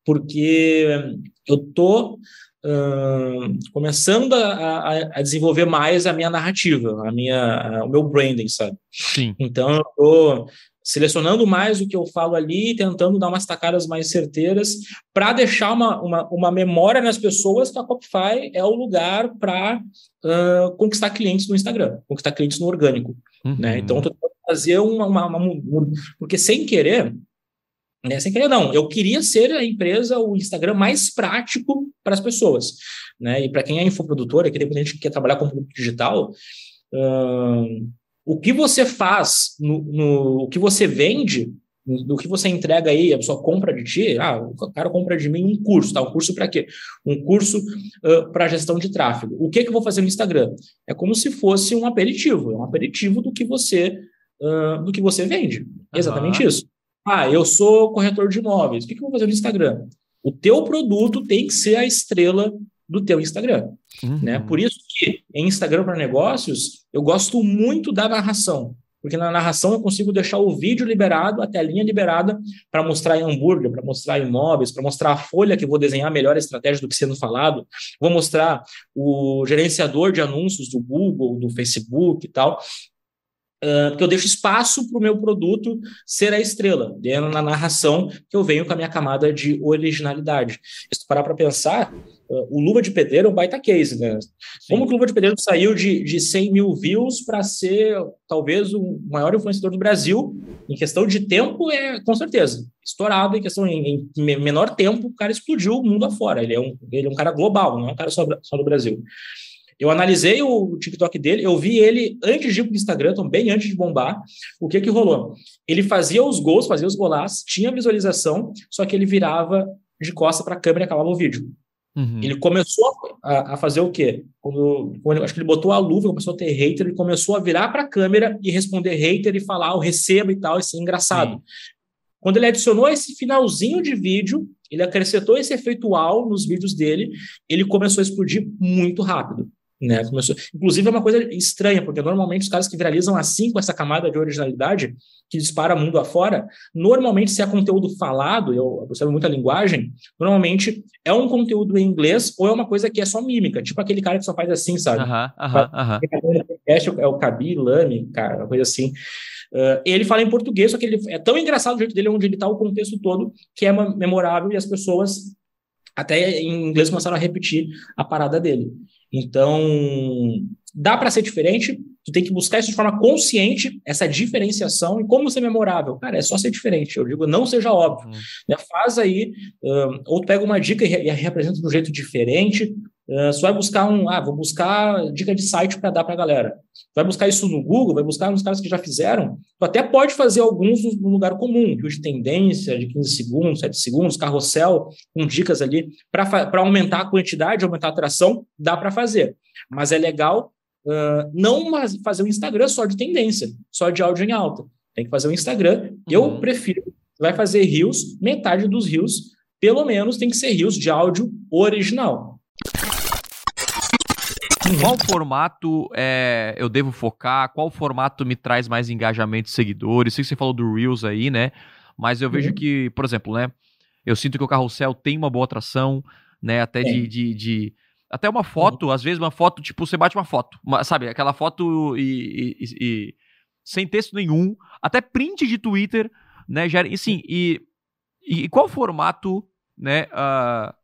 Porque eu tô começando a, a, desenvolver mais a minha narrativa, a minha, a, o meu branding, sabe? Sim. Então, eu estou selecionando mais o que eu falo ali, tentando dar umas tacadas mais certeiras, para deixar uma, uma, uma, memória nas pessoas que a Copify é o lugar para uh, conquistar clientes no Instagram, conquistar clientes no orgânico. Uhum. Né? Então, eu estou fazer uma, uma, uma, Porque sem querer, Né? Sem querer, não. Eu queria ser a empresa, o Instagram mais prático para as pessoas. Né? E para quem é infoprodutora, que tem gente que quer trabalhar com produto digital, hum, o que você faz, no, no, o que você vende, do que você entrega aí, a pessoa compra de ti, ah, o cara compra de mim um curso, tá? Um curso para quê? Um curso uh, para gestão de tráfego. O que, que eu vou fazer no Instagram? É como se fosse um aperitivo, é um aperitivo do que você uh, do que você vende. Uhum. Exatamente isso. Ah, eu sou corretor de imóveis. O que, que eu vou fazer no Instagram? O teu produto tem que ser a estrela do teu Instagram. Uhum. Né? Por isso que em Instagram para negócios, eu gosto muito da narração. Porque na narração eu consigo deixar o vídeo liberado, a telinha liberada, para mostrar hambúrguer, para mostrar imóveis, para mostrar a folha que vou desenhar a melhor estratégia do que sendo falado. Vou mostrar o gerenciador de anúncios do Google, do Facebook e tal. Uh, porque eu deixo espaço para o meu produto ser a estrela, dentro na narração que eu venho com a minha camada de originalidade. Se tu parar para pensar, uh, o Luva de Pedreiro é um baita case, né? Sim. Como que o Luva de Pedreiro saiu de, de 100 mil views para ser talvez o maior influenciador do Brasil? Em questão de tempo, é com certeza estourado. Em questão em, em menor tempo, o cara explodiu o mundo afora. Ele é um, ele é um cara global, não é um cara só, só do Brasil. Eu analisei o TikTok dele, eu vi ele antes de ir para o Instagram, então bem antes de bombar. O que que rolou? Ele fazia os gols, fazia os golaços, tinha visualização, só que ele virava de costa para a câmera e acabava o vídeo. Uhum. Ele começou a, a, fazer o quê? Quando, quando, acho que ele botou a luva, começou a ter hater, ele começou a virar para a câmera e responder hater e falar, eu recebo e tal, isso é engraçado. Quando ele adicionou esse finalzinho de vídeo, ele acrescentou esse efeitual nos vídeos dele, ele começou a explodir muito rápido. Né? Começou... Inclusive, é uma coisa estranha, porque normalmente os caras que viralizam assim, com essa camada de originalidade, que dispara mundo afora, normalmente, se é conteúdo falado, eu observo muita linguagem, normalmente é um conteúdo em inglês ou é uma coisa que é só mímica, tipo aquele cara que só faz assim, sabe? Aham, aham, aham. É o Kabi Lame, cara, uma coisa assim. Uh, ele fala em português, só que ele é tão engraçado o jeito dele, onde ele está o contexto todo, que é memorável e as pessoas, até em inglês, começaram a repetir a parada dele. Então, dá para ser diferente, tu tem que buscar isso de forma consciente, essa diferenciação, e como ser memorável? Cara, é só ser diferente, eu digo, não seja óbvio. Uhum. Né? Faz aí, um, ou pega uma dica e, e representa de um jeito diferente, uh, você vai buscar um, ah, vou buscar dica de site para dar para a galera. Vai buscar isso no Google, vai buscar nos caras que já fizeram, tu até pode fazer alguns no lugar comum, de tendência de 15 segundos, 7 segundos, carrossel, com dicas ali, para aumentar a quantidade, aumentar a atração, dá para fazer. Mas é legal uh, não fazer um Instagram só de tendência, só de áudio em alta. Tem que fazer um Instagram. Uhum. Eu prefiro, vai fazer rios, metade dos rios, pelo menos tem que ser rios de áudio original. Qual formato é, eu devo focar? Qual formato me traz mais engajamento e seguidores? Sei que você falou do Reels aí, né? Mas eu vejo uhum. que, por exemplo, né? Eu sinto que o carrossel tem uma boa atração, né? Até de, de, de, Até uma foto, uhum. às vezes uma foto, tipo, você bate uma foto, uma, sabe? Aquela foto e, e, e, sem texto nenhum, até print de Twitter, né? Já, e sim, e, e qual formato, né? Uh,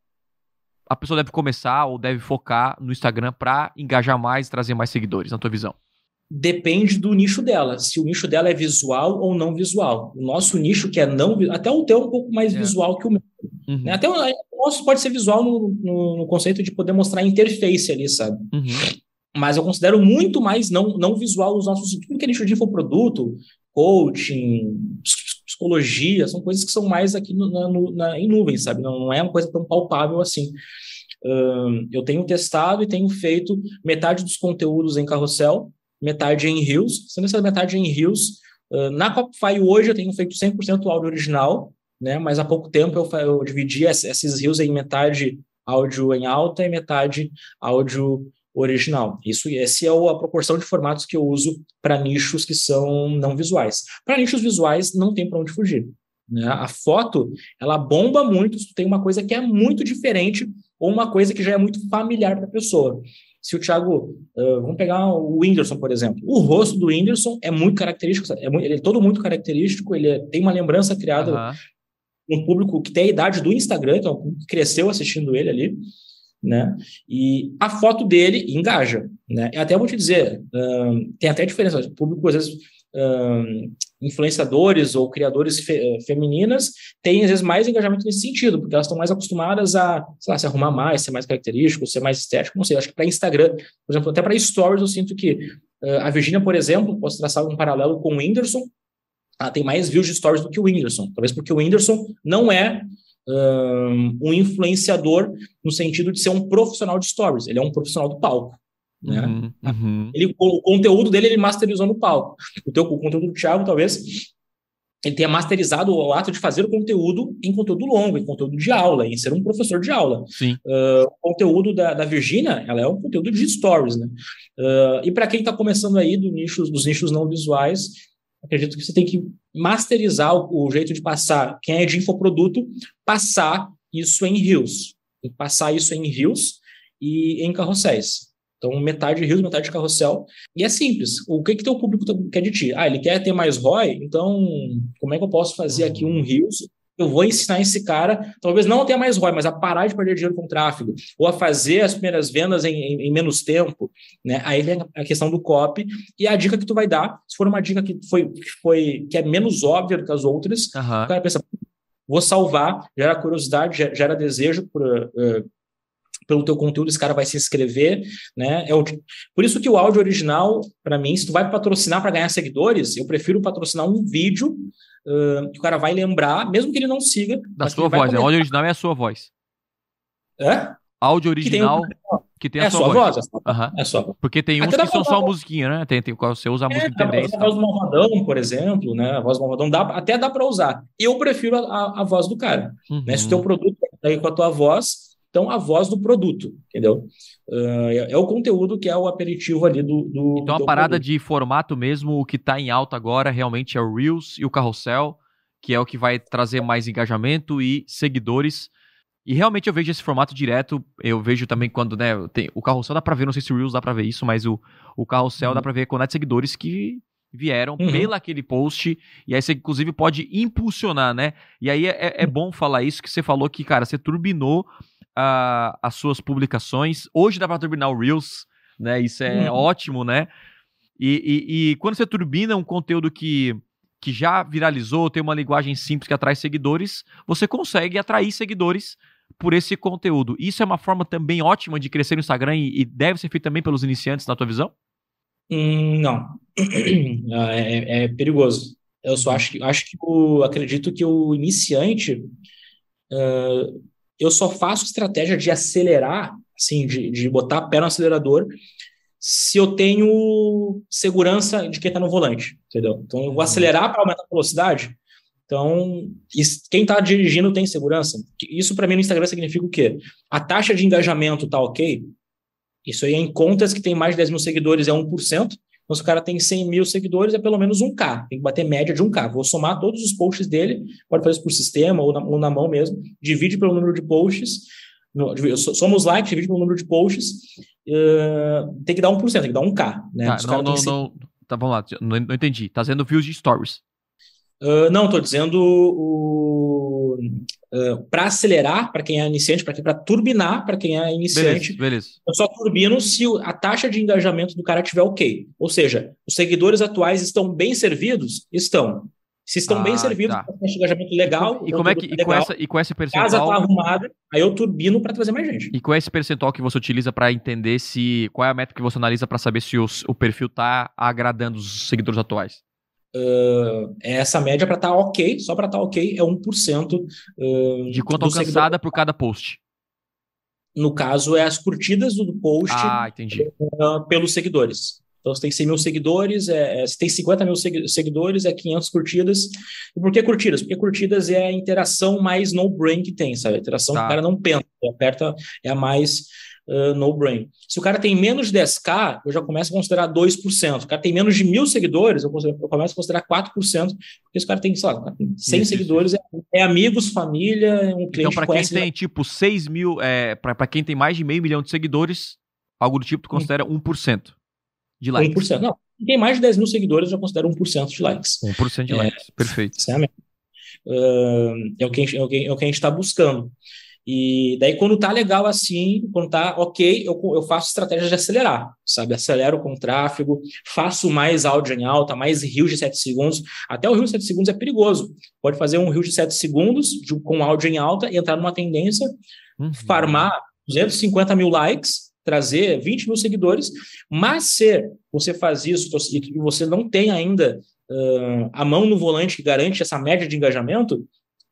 a pessoa deve começar ou deve focar no Instagram para engajar mais, trazer mais seguidores, na tua visão? Depende do nicho dela, se o nicho dela é visual ou não visual. O nosso nicho, que é não até o teu é um pouco mais é. visual que o meu. Uhum. Né? Até o, o, nosso pode ser visual no, no, no, conceito de poder mostrar a interface ali, sabe? Uhum. Mas eu considero muito mais não, não visual os nossos. Tudo que é nicho de infoproduto, coaching, psicologia, são coisas que são mais aqui no, na, na, em nuvem, sabe? Não, não, é uma coisa tão palpável assim. Eu tenho testado e tenho feito metade dos conteúdos em carrossel, metade em Rios. Sendo essa metade em Rios, uh, na Copify hoje eu tenho feito 100% áudio original, né? Mas há pouco tempo eu, eu dividi esses Rios em metade áudio em alta e metade áudio original. Isso, essa é a proporção de formatos que eu uso para nichos que são não visuais. Para nichos visuais, não tem para onde fugir. Né? A foto, ela bomba muito se tu tem uma coisa que é muito diferente ou uma coisa que já é muito familiar para a pessoa. Se o Thiago, uh, vamos pegar o Whindersson, por exemplo. O rosto do Whindersson é muito característico, é muito, ele é todo muito característico, ele é, tem uma lembrança criada uhum. um público que tem a idade do Instagram, então cresceu assistindo ele ali né? E a foto dele engaja, né? Eu até vou te dizer, um, tem até diferença. O público às vezes um, influenciadores ou criadores fe, eh, femininas têm, às vezes, mais engajamento nesse sentido, porque elas estão mais acostumadas a, lá, se arrumar mais, ser mais característico, ser mais estético, não sei, acho que para Instagram, por exemplo, até para stories eu sinto que uh, a Virginia, por exemplo, posso traçar um paralelo com o Whindersson, ela tem mais views de stories do que o Whindersson, talvez porque o Whindersson não é um, influenciador no sentido de ser um profissional de stories, ele é um profissional do palco. Né? Uhum, uhum. Ele, o, conteúdo dele ele masterizou no palco. O, teu, o conteúdo do Thiago, talvez, ele tenha masterizado o ato de fazer o conteúdo em conteúdo longo, em conteúdo de aula, em ser um professor de aula. Uh, o conteúdo da, da Virginia, ela é um conteúdo de stories, né? Uh, e para quem está começando aí do nicho, dos nichos não visuais, acredito que você tem que masterizar o, o jeito de passar, quem é de infoproduto, passar isso em rios, passar isso em rios e em carrosséis. Então, metade de rios, metade de carrossel. E é simples. O que que teu público quer de ti? Ah, ele quer ter mais ROI? Então, como é que eu posso fazer aqui um rios? Eu vou ensinar esse cara, talvez não ter mais ROI, mas a parar de perder dinheiro com tráfego, ou a fazer as primeiras vendas em, em, em, menos tempo, né? Aí vem a questão do copy e a dica que tu vai dar, se for uma dica que foi que, foi, que é menos óbvia do que as outras, uhum. o cara pensa, vou salvar, gera curiosidade, gera desejo por, uh, pelo teu conteúdo, esse cara vai se inscrever, né? É o, por isso que o áudio original, para mim, se tu vai patrocinar para ganhar seguidores, eu prefiro patrocinar um vídeo uh, que o cara vai lembrar, mesmo que ele não siga. Da sua voz, né? O áudio original é a sua voz. É? Áudio original que tem, a, é sua, sua voz. voz. Uhum. É só. Porque tem uns que são só musiquinha, né? Tem, tem, você usa a é, música de tendência. A voz do Malvadão, por exemplo, né? A voz do Malvadão dá, até dá para usar. Eu prefiro a, a, a, voz do cara. Uhum. Né? Se o teu produto tá aí com a tua voz, então, a voz do produto, entendeu? Uh, é, é, o conteúdo que é o aperitivo ali do. do então, a parada produto. de formato mesmo, o que está em alta agora realmente é o Reels e o Carrossel, que é o que vai trazer mais engajamento e seguidores. E realmente eu vejo esse formato direto. Eu vejo também quando, né, tem, o Carrossel dá para ver, não sei se o Reels dá para ver isso, mas o, o Carrossel uhum. dá para ver quantidade de seguidores que vieram uhum. pela aquele post, e aí você inclusive pode impulsionar, né? E aí é, é, é bom falar isso, que você falou que, cara, você turbinou a, as suas publicações. Hoje dá para turbinar o Reels, né? Isso é uhum. ótimo, né? E, e, e, quando você turbina um conteúdo que, que já viralizou, tem uma linguagem simples que atrai seguidores, você consegue atrair seguidores por esse conteúdo. Isso é uma forma também ótima de crescer no Instagram e, e deve ser feito também pelos iniciantes, na tua visão? Hum, não. É, é, perigoso. Eu só acho que, acho que o, acredito que o iniciante uh, eu só faço estratégia de acelerar, assim, de, de botar a pé no acelerador, se eu tenho segurança de quem está no volante, entendeu? Então, eu vou uhum. acelerar para aumentar a velocidade. Então, quem está dirigindo tem segurança. Isso, para mim, no Instagram significa o quê? A taxa de engajamento está ok? Isso aí é em contas que tem mais de 10 mil seguidores é 1%. Então, se o cara tem 100 mil seguidores, é pelo menos 1K. Tem que bater média de 1K. Vou somar todos os posts dele, pode fazer isso por sistema ou na, ou na mão mesmo. Divide pelo número de posts. No, somos likes, divide pelo número de posts. Uh, tem que dar 1%, tem que dar 1K. Né? Tá, não, não, não, tá, vamos lá, não, não entendi. Tá fazendo views de stories. Uh, não, estou dizendo o, uh, para acelerar para quem é iniciante, para turbinar para quem é iniciante. Beleza, beleza. Eu só turbino se a taxa de engajamento do cara estiver ok. Ou seja, os seguidores atuais estão bem servidos? Estão. Se estão ah, bem servidos, tá. com engajamento legal. E, como é que, e, com essa, e com esse percentual. Casa está arrumada, aí eu turbino para trazer mais gente. E qual é esse percentual que você utiliza para entender se. Qual é a métrica que você analisa para saber se os, o perfil está agradando os seguidores atuais? Uh, essa média para estar tá ok, só para estar tá ok, é 1%. Uh, de quanto alcançada por cada post? No caso, é as curtidas do post ah, uh, pelos seguidores. Então, você tem 100 mil seguidores, é, é, você tem 50 mil seguidores, é 500 curtidas. E por que curtidas? Porque curtidas é a interação mais no-brain que tem, sabe? A interação tá. que o cara não pensa, aperta, é a mais uh, no brain. Se o cara tem menos de 10k, eu já começo a considerar 2%. Se o cara tem menos de mil seguidores, eu, eu começo a considerar 4%, porque esse cara tem, sei lá, 100 isso, seguidores, isso. É, é, amigos, família, é um cliente Então, para quem tem, tipo, 6 mil, é, para quem tem mais de meio milhão de seguidores, algo do tipo, tu considera 1% de likes. 1%, não. Quem tem mais de 10 mil seguidores, eu já considero 1% de likes. 1% de é, likes, perfeito. É, uh, é, o que a gente, é o que a gente está buscando. E daí, quando tá legal assim, quando tá ok, eu, eu faço estratégias de acelerar, sabe? Acelero com tráfego, faço mais áudio em alta, mais rios de 7 segundos. Até o rio de 7 segundos é perigoso. Pode fazer um rio de 7 segundos de, com áudio em alta e entrar numa tendência, uhum. farmar 250 mil likes, trazer 20 mil seguidores, mas se você faz isso e você não tem ainda uh, a mão no volante que garante essa média de engajamento,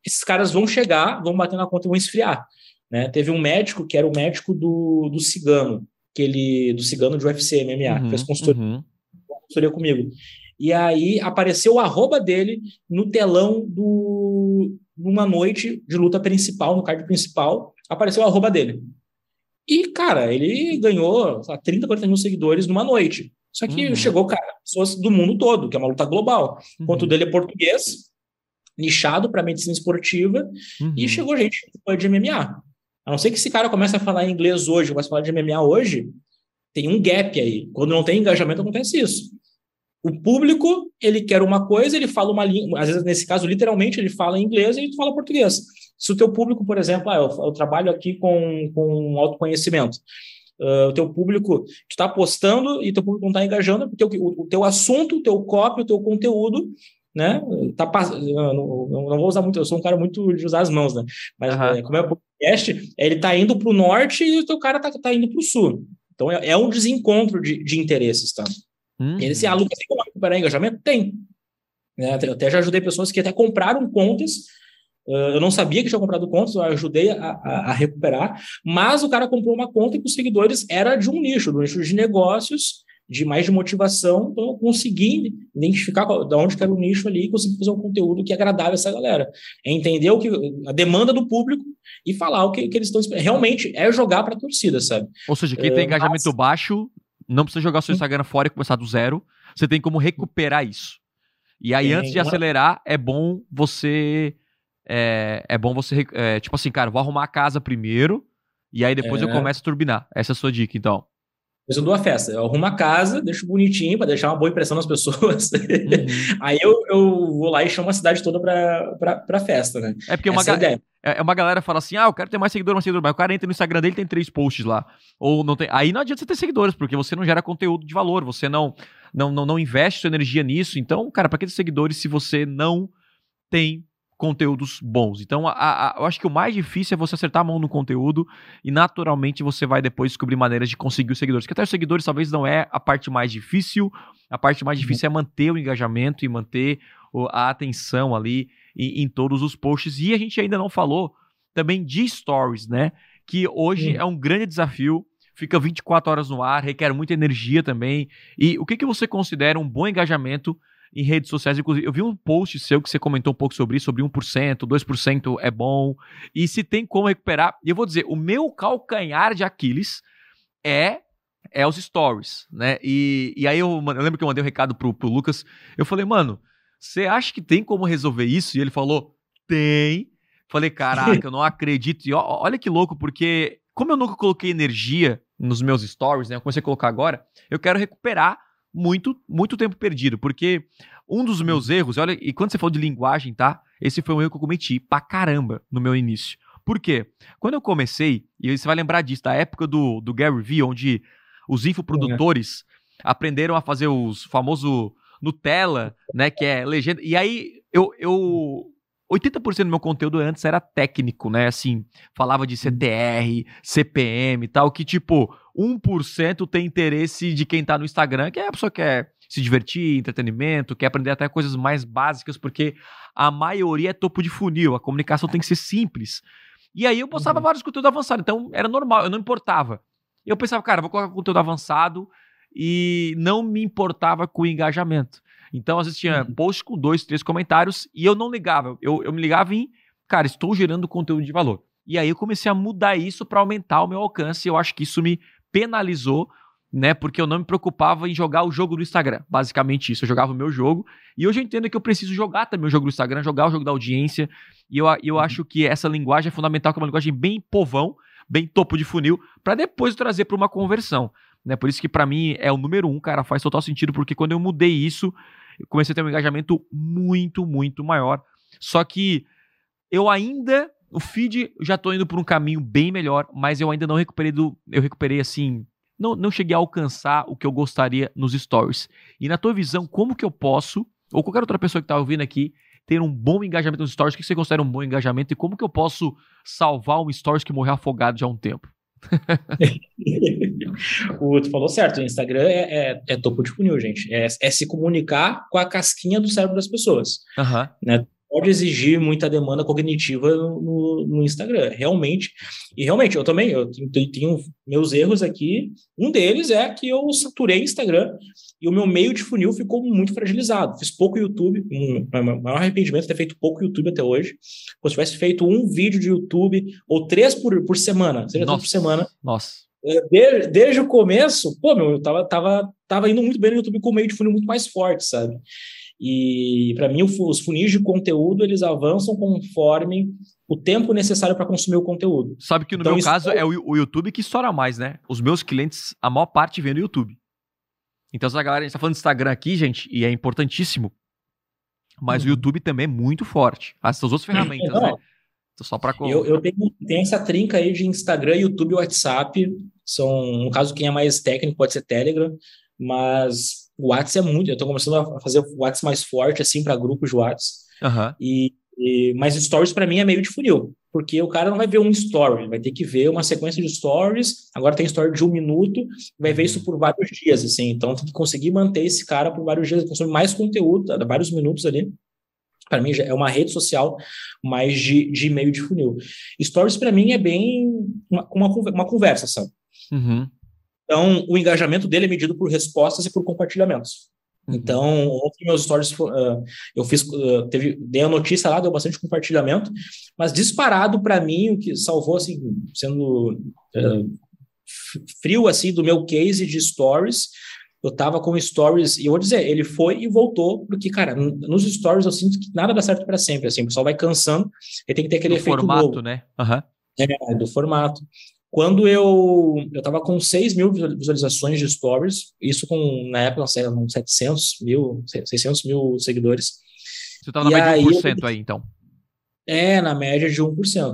esses caras vão chegar, vão bater na conta e vão esfriar. Né? Teve um médico que era o médico do, do cigano, aquele do cigano de UFC, MMA, uhum, que fez consultoria, uhum. consultoria comigo. E aí apareceu o arroba dele no telão do numa noite de luta principal, no card principal, apareceu o arroba dele. E, cara, ele ganhou sabe, 30, 40 mil seguidores numa noite. Só que uhum. chegou, cara, pessoas do mundo todo, que é uma luta global. Uhum. O dele é português, nichado para medicina esportiva, uhum. e chegou gente de MMA. A não ser que esse cara comece a falar inglês hoje, comece a falar de MMA hoje, tem um gap aí. Quando não tem engajamento, acontece isso. O público, ele quer uma coisa, ele fala uma língua, às vezes, nesse caso, literalmente, ele fala inglês e tu fala português. Se o teu público, por exemplo, ah, eu, eu trabalho aqui com, com autoconhecimento, Uh, o teu público está postando e teu público não está engajando, porque o, o, teu assunto, o teu copy, o teu conteúdo né? Tá, não, não, vou usar muito, eu sou um cara muito de usar as mãos, né? Mas uhum. como é o podcast, ele tá indo para o norte e o teu cara tá, tá indo para o sul. Então é, é, um desencontro de, de interesses, tá? Uhum. E esse, ah, Lucas, tem como recuperar engajamento? Tem. Né? Eu até já ajudei pessoas que até compraram contas Uh, eu não sabia que tinha comprado contas, eu ajudei a, a, a, recuperar, mas o cara comprou uma conta e com os seguidores era de um nicho, do nicho de negócios, de mais de motivação, então eu consegui identificar de onde era o nicho ali e consegui fazer um conteúdo que é agradável a essa galera. É entender o que a demanda do público e falar o que, que eles estão esperando. Realmente é jogar para a torcida, sabe? Ou seja, quem uh, tem engajamento mas... baixo não precisa jogar seu Instagram fora e começar do zero. Você tem como recuperar isso. E aí, antes de acelerar, é bom você. É, é bom você. É, tipo assim, cara, vou arrumar a casa primeiro. E aí depois é. eu começo a turbinar. Essa é a sua dica, então. Mas eu dou a festa, eu arrumo a casa, deixo bonitinho para deixar uma boa impressão nas pessoas. Uhum. Aí eu, eu vou lá e chamo a cidade toda pra festa, né? É porque uma, é, é uma galera fala assim: ah, eu quero ter mais seguidor, mais seguidor, mas o cara entra no Instagram dele tem três posts lá. Ou não tem. Aí não adianta você ter seguidores, porque você não gera conteúdo de valor, você não, não, não, não investe sua energia nisso. Então, cara, para que ter seguidores se você não tem conteúdos bons. Então, a, a, eu acho que o mais difícil é você acertar a mão no conteúdo e naturalmente você vai depois descobrir maneiras de conseguir os seguidores. Que até os seguidores talvez não é a parte mais difícil. A parte mais uhum. difícil é manter o engajamento e manter a atenção ali em, em, todos os posts. E a gente ainda não falou também de stories, né? Que hoje uhum. é um grande desafio. Fica 24 horas no ar, requer muita energia também. E o que, que você considera um bom engajamento em redes sociais. Inclusive, eu vi um post seu que você comentou um pouco sobre isso, sobre 1%, 2% é bom. E se tem como recuperar. E eu vou dizer, o meu calcanhar de Aquiles é é os stories, né? E, e aí eu, eu lembro que eu mandei um recado pro, pro Lucas. Eu falei, mano, você acha que tem como resolver isso? E ele falou, tem. Falei, caraca, eu não acredito. E ó, olha que louco, porque como eu nunca coloquei energia nos meus stories, né? Eu comecei a colocar agora, eu quero recuperar muito, muito tempo perdido, porque um dos meus uhum. erros, olha, e quando você falou de linguagem, tá? Esse foi um erro que eu cometi pra caramba no meu início. Por quê? Quando eu comecei, e você vai lembrar disso, da época do, do Gary Vee, onde os infoprodutores é. aprenderam a fazer os famosos Nutella, né, que é legenda. E aí eu, eu 80% do meu conteúdo antes era técnico, né? Assim, falava de CTR, CPM e tal, que tipo, 1% tem interesse de quem tá no Instagram, que é a pessoa que quer se divertir, entretenimento, quer aprender até coisas mais básicas, porque a maioria é topo de funil, a comunicação tem que ser simples. E aí eu postava uhum. vários conteúdos avançados, então era normal, eu não importava. Eu pensava, cara, vou colocar conteúdo avançado e não me importava com o engajamento. Então, às vezes tinha uhum. post com dois, três comentários e eu não ligava. Eu, eu me ligava em, cara, estou gerando conteúdo de valor. E aí eu comecei a mudar isso para aumentar o meu alcance. E eu acho que isso me penalizou, né? Porque eu não me preocupava em jogar o jogo do Instagram. Basicamente isso. Eu jogava o meu jogo. E hoje eu entendo que eu preciso jogar também o jogo do Instagram, jogar o jogo da audiência. E eu, eu uhum. acho que essa linguagem é fundamental, que é uma linguagem bem povão, bem topo de funil, para depois trazer para uma conversão. Né? Por isso que para mim é o número um, cara, faz total sentido, porque quando eu mudei isso, eu comecei a ter um engajamento muito, muito maior. Só que eu ainda O feed já tô indo por um caminho bem melhor, mas eu ainda não recuperei do. Eu recuperei assim. Não, não cheguei a alcançar o que eu gostaria nos stories. E na tua visão, como que eu posso, ou qualquer outra pessoa que tá ouvindo aqui, ter um bom engajamento nos stories? O que você considera um bom engajamento e como que eu posso salvar um stories que morreu afogado já há um tempo? o, tu falou certo, o Instagram é, é, é, topo de funil, gente. É, é, se comunicar com a casquinha do cérebro das pessoas. Uhum. Né? Pode exigir muita demanda cognitiva no, no, Instagram, realmente. E realmente, eu também, eu tenho, tenho, meus erros aqui. Um deles é que eu saturei Instagram e o meu meio de funil ficou muito fragilizado. Fiz pouco YouTube, um maior arrependimento ter feito pouco YouTube até hoje. Se eu tivesse feito um vídeo de YouTube ou três por, por semana, seja três por semana. Nossa. É, desde, desde, o começo, pô, meu, eu tava, tava, tava indo muito bem no YouTube com o meio de funil muito mais forte, sabe? E para mim os funis de conteúdo eles avançam conforme o tempo necessário para consumir o conteúdo. Sabe que no então, meu caso é... é o YouTube que estoura mais, né? Os meus clientes, a maior parte vem no YouTube. Então, essa galera, a gente tá falando de Instagram aqui, gente, e é importantíssimo. Mas uhum. o YouTube também é muito forte. Essas outras ferramentas, né? Então, só para eu, eu tenho, tenho, essa trinca aí de Instagram, YouTube e WhatsApp. São, no caso, quem é mais técnico pode ser Telegram, mas o WhatsApp é muito. Eu estou começando a fazer o WhatsApp mais forte, assim, para grupos de WhatsApp. Uhum. E, e, mas stories, para mim, é meio de funil. Porque o cara não vai ver um story, vai ter que ver uma sequência de stories. Agora tem story de um minuto, vai ver isso uhum. por vários dias, assim. Então tem que conseguir manter esse cara por vários dias, consumir mais conteúdo, vários minutos ali. Para mim é uma rede social mais de, de meio de funil. Stories, para mim, é bem uma, uma, uma conversa, sabe? Uhum. Então, o engajamento dele é medido por respostas e por compartilhamentos. Uhum. Então, ontem meus stories, uh, eu fiz, uh, teve, dei a notícia lá, deu bastante compartilhamento, mas disparado para mim, o que salvou, assim, sendo uh, frio, assim, do meu case de stories, eu tava com stories, e eu vou dizer, ele foi e voltou, porque, cara, nos stories eu sinto que nada dá certo para sempre, assim, o pessoal vai cansando, e tem que ter aquele do efeito formato, novo. né? Uhum. É, do formato. Quando eu eu estava com 6 mil visualizações de stories, isso com, na época, sei, 700 mil, 600 mil seguidores. Você estava na média de 1% eu, aí, então? É, na média de 1%.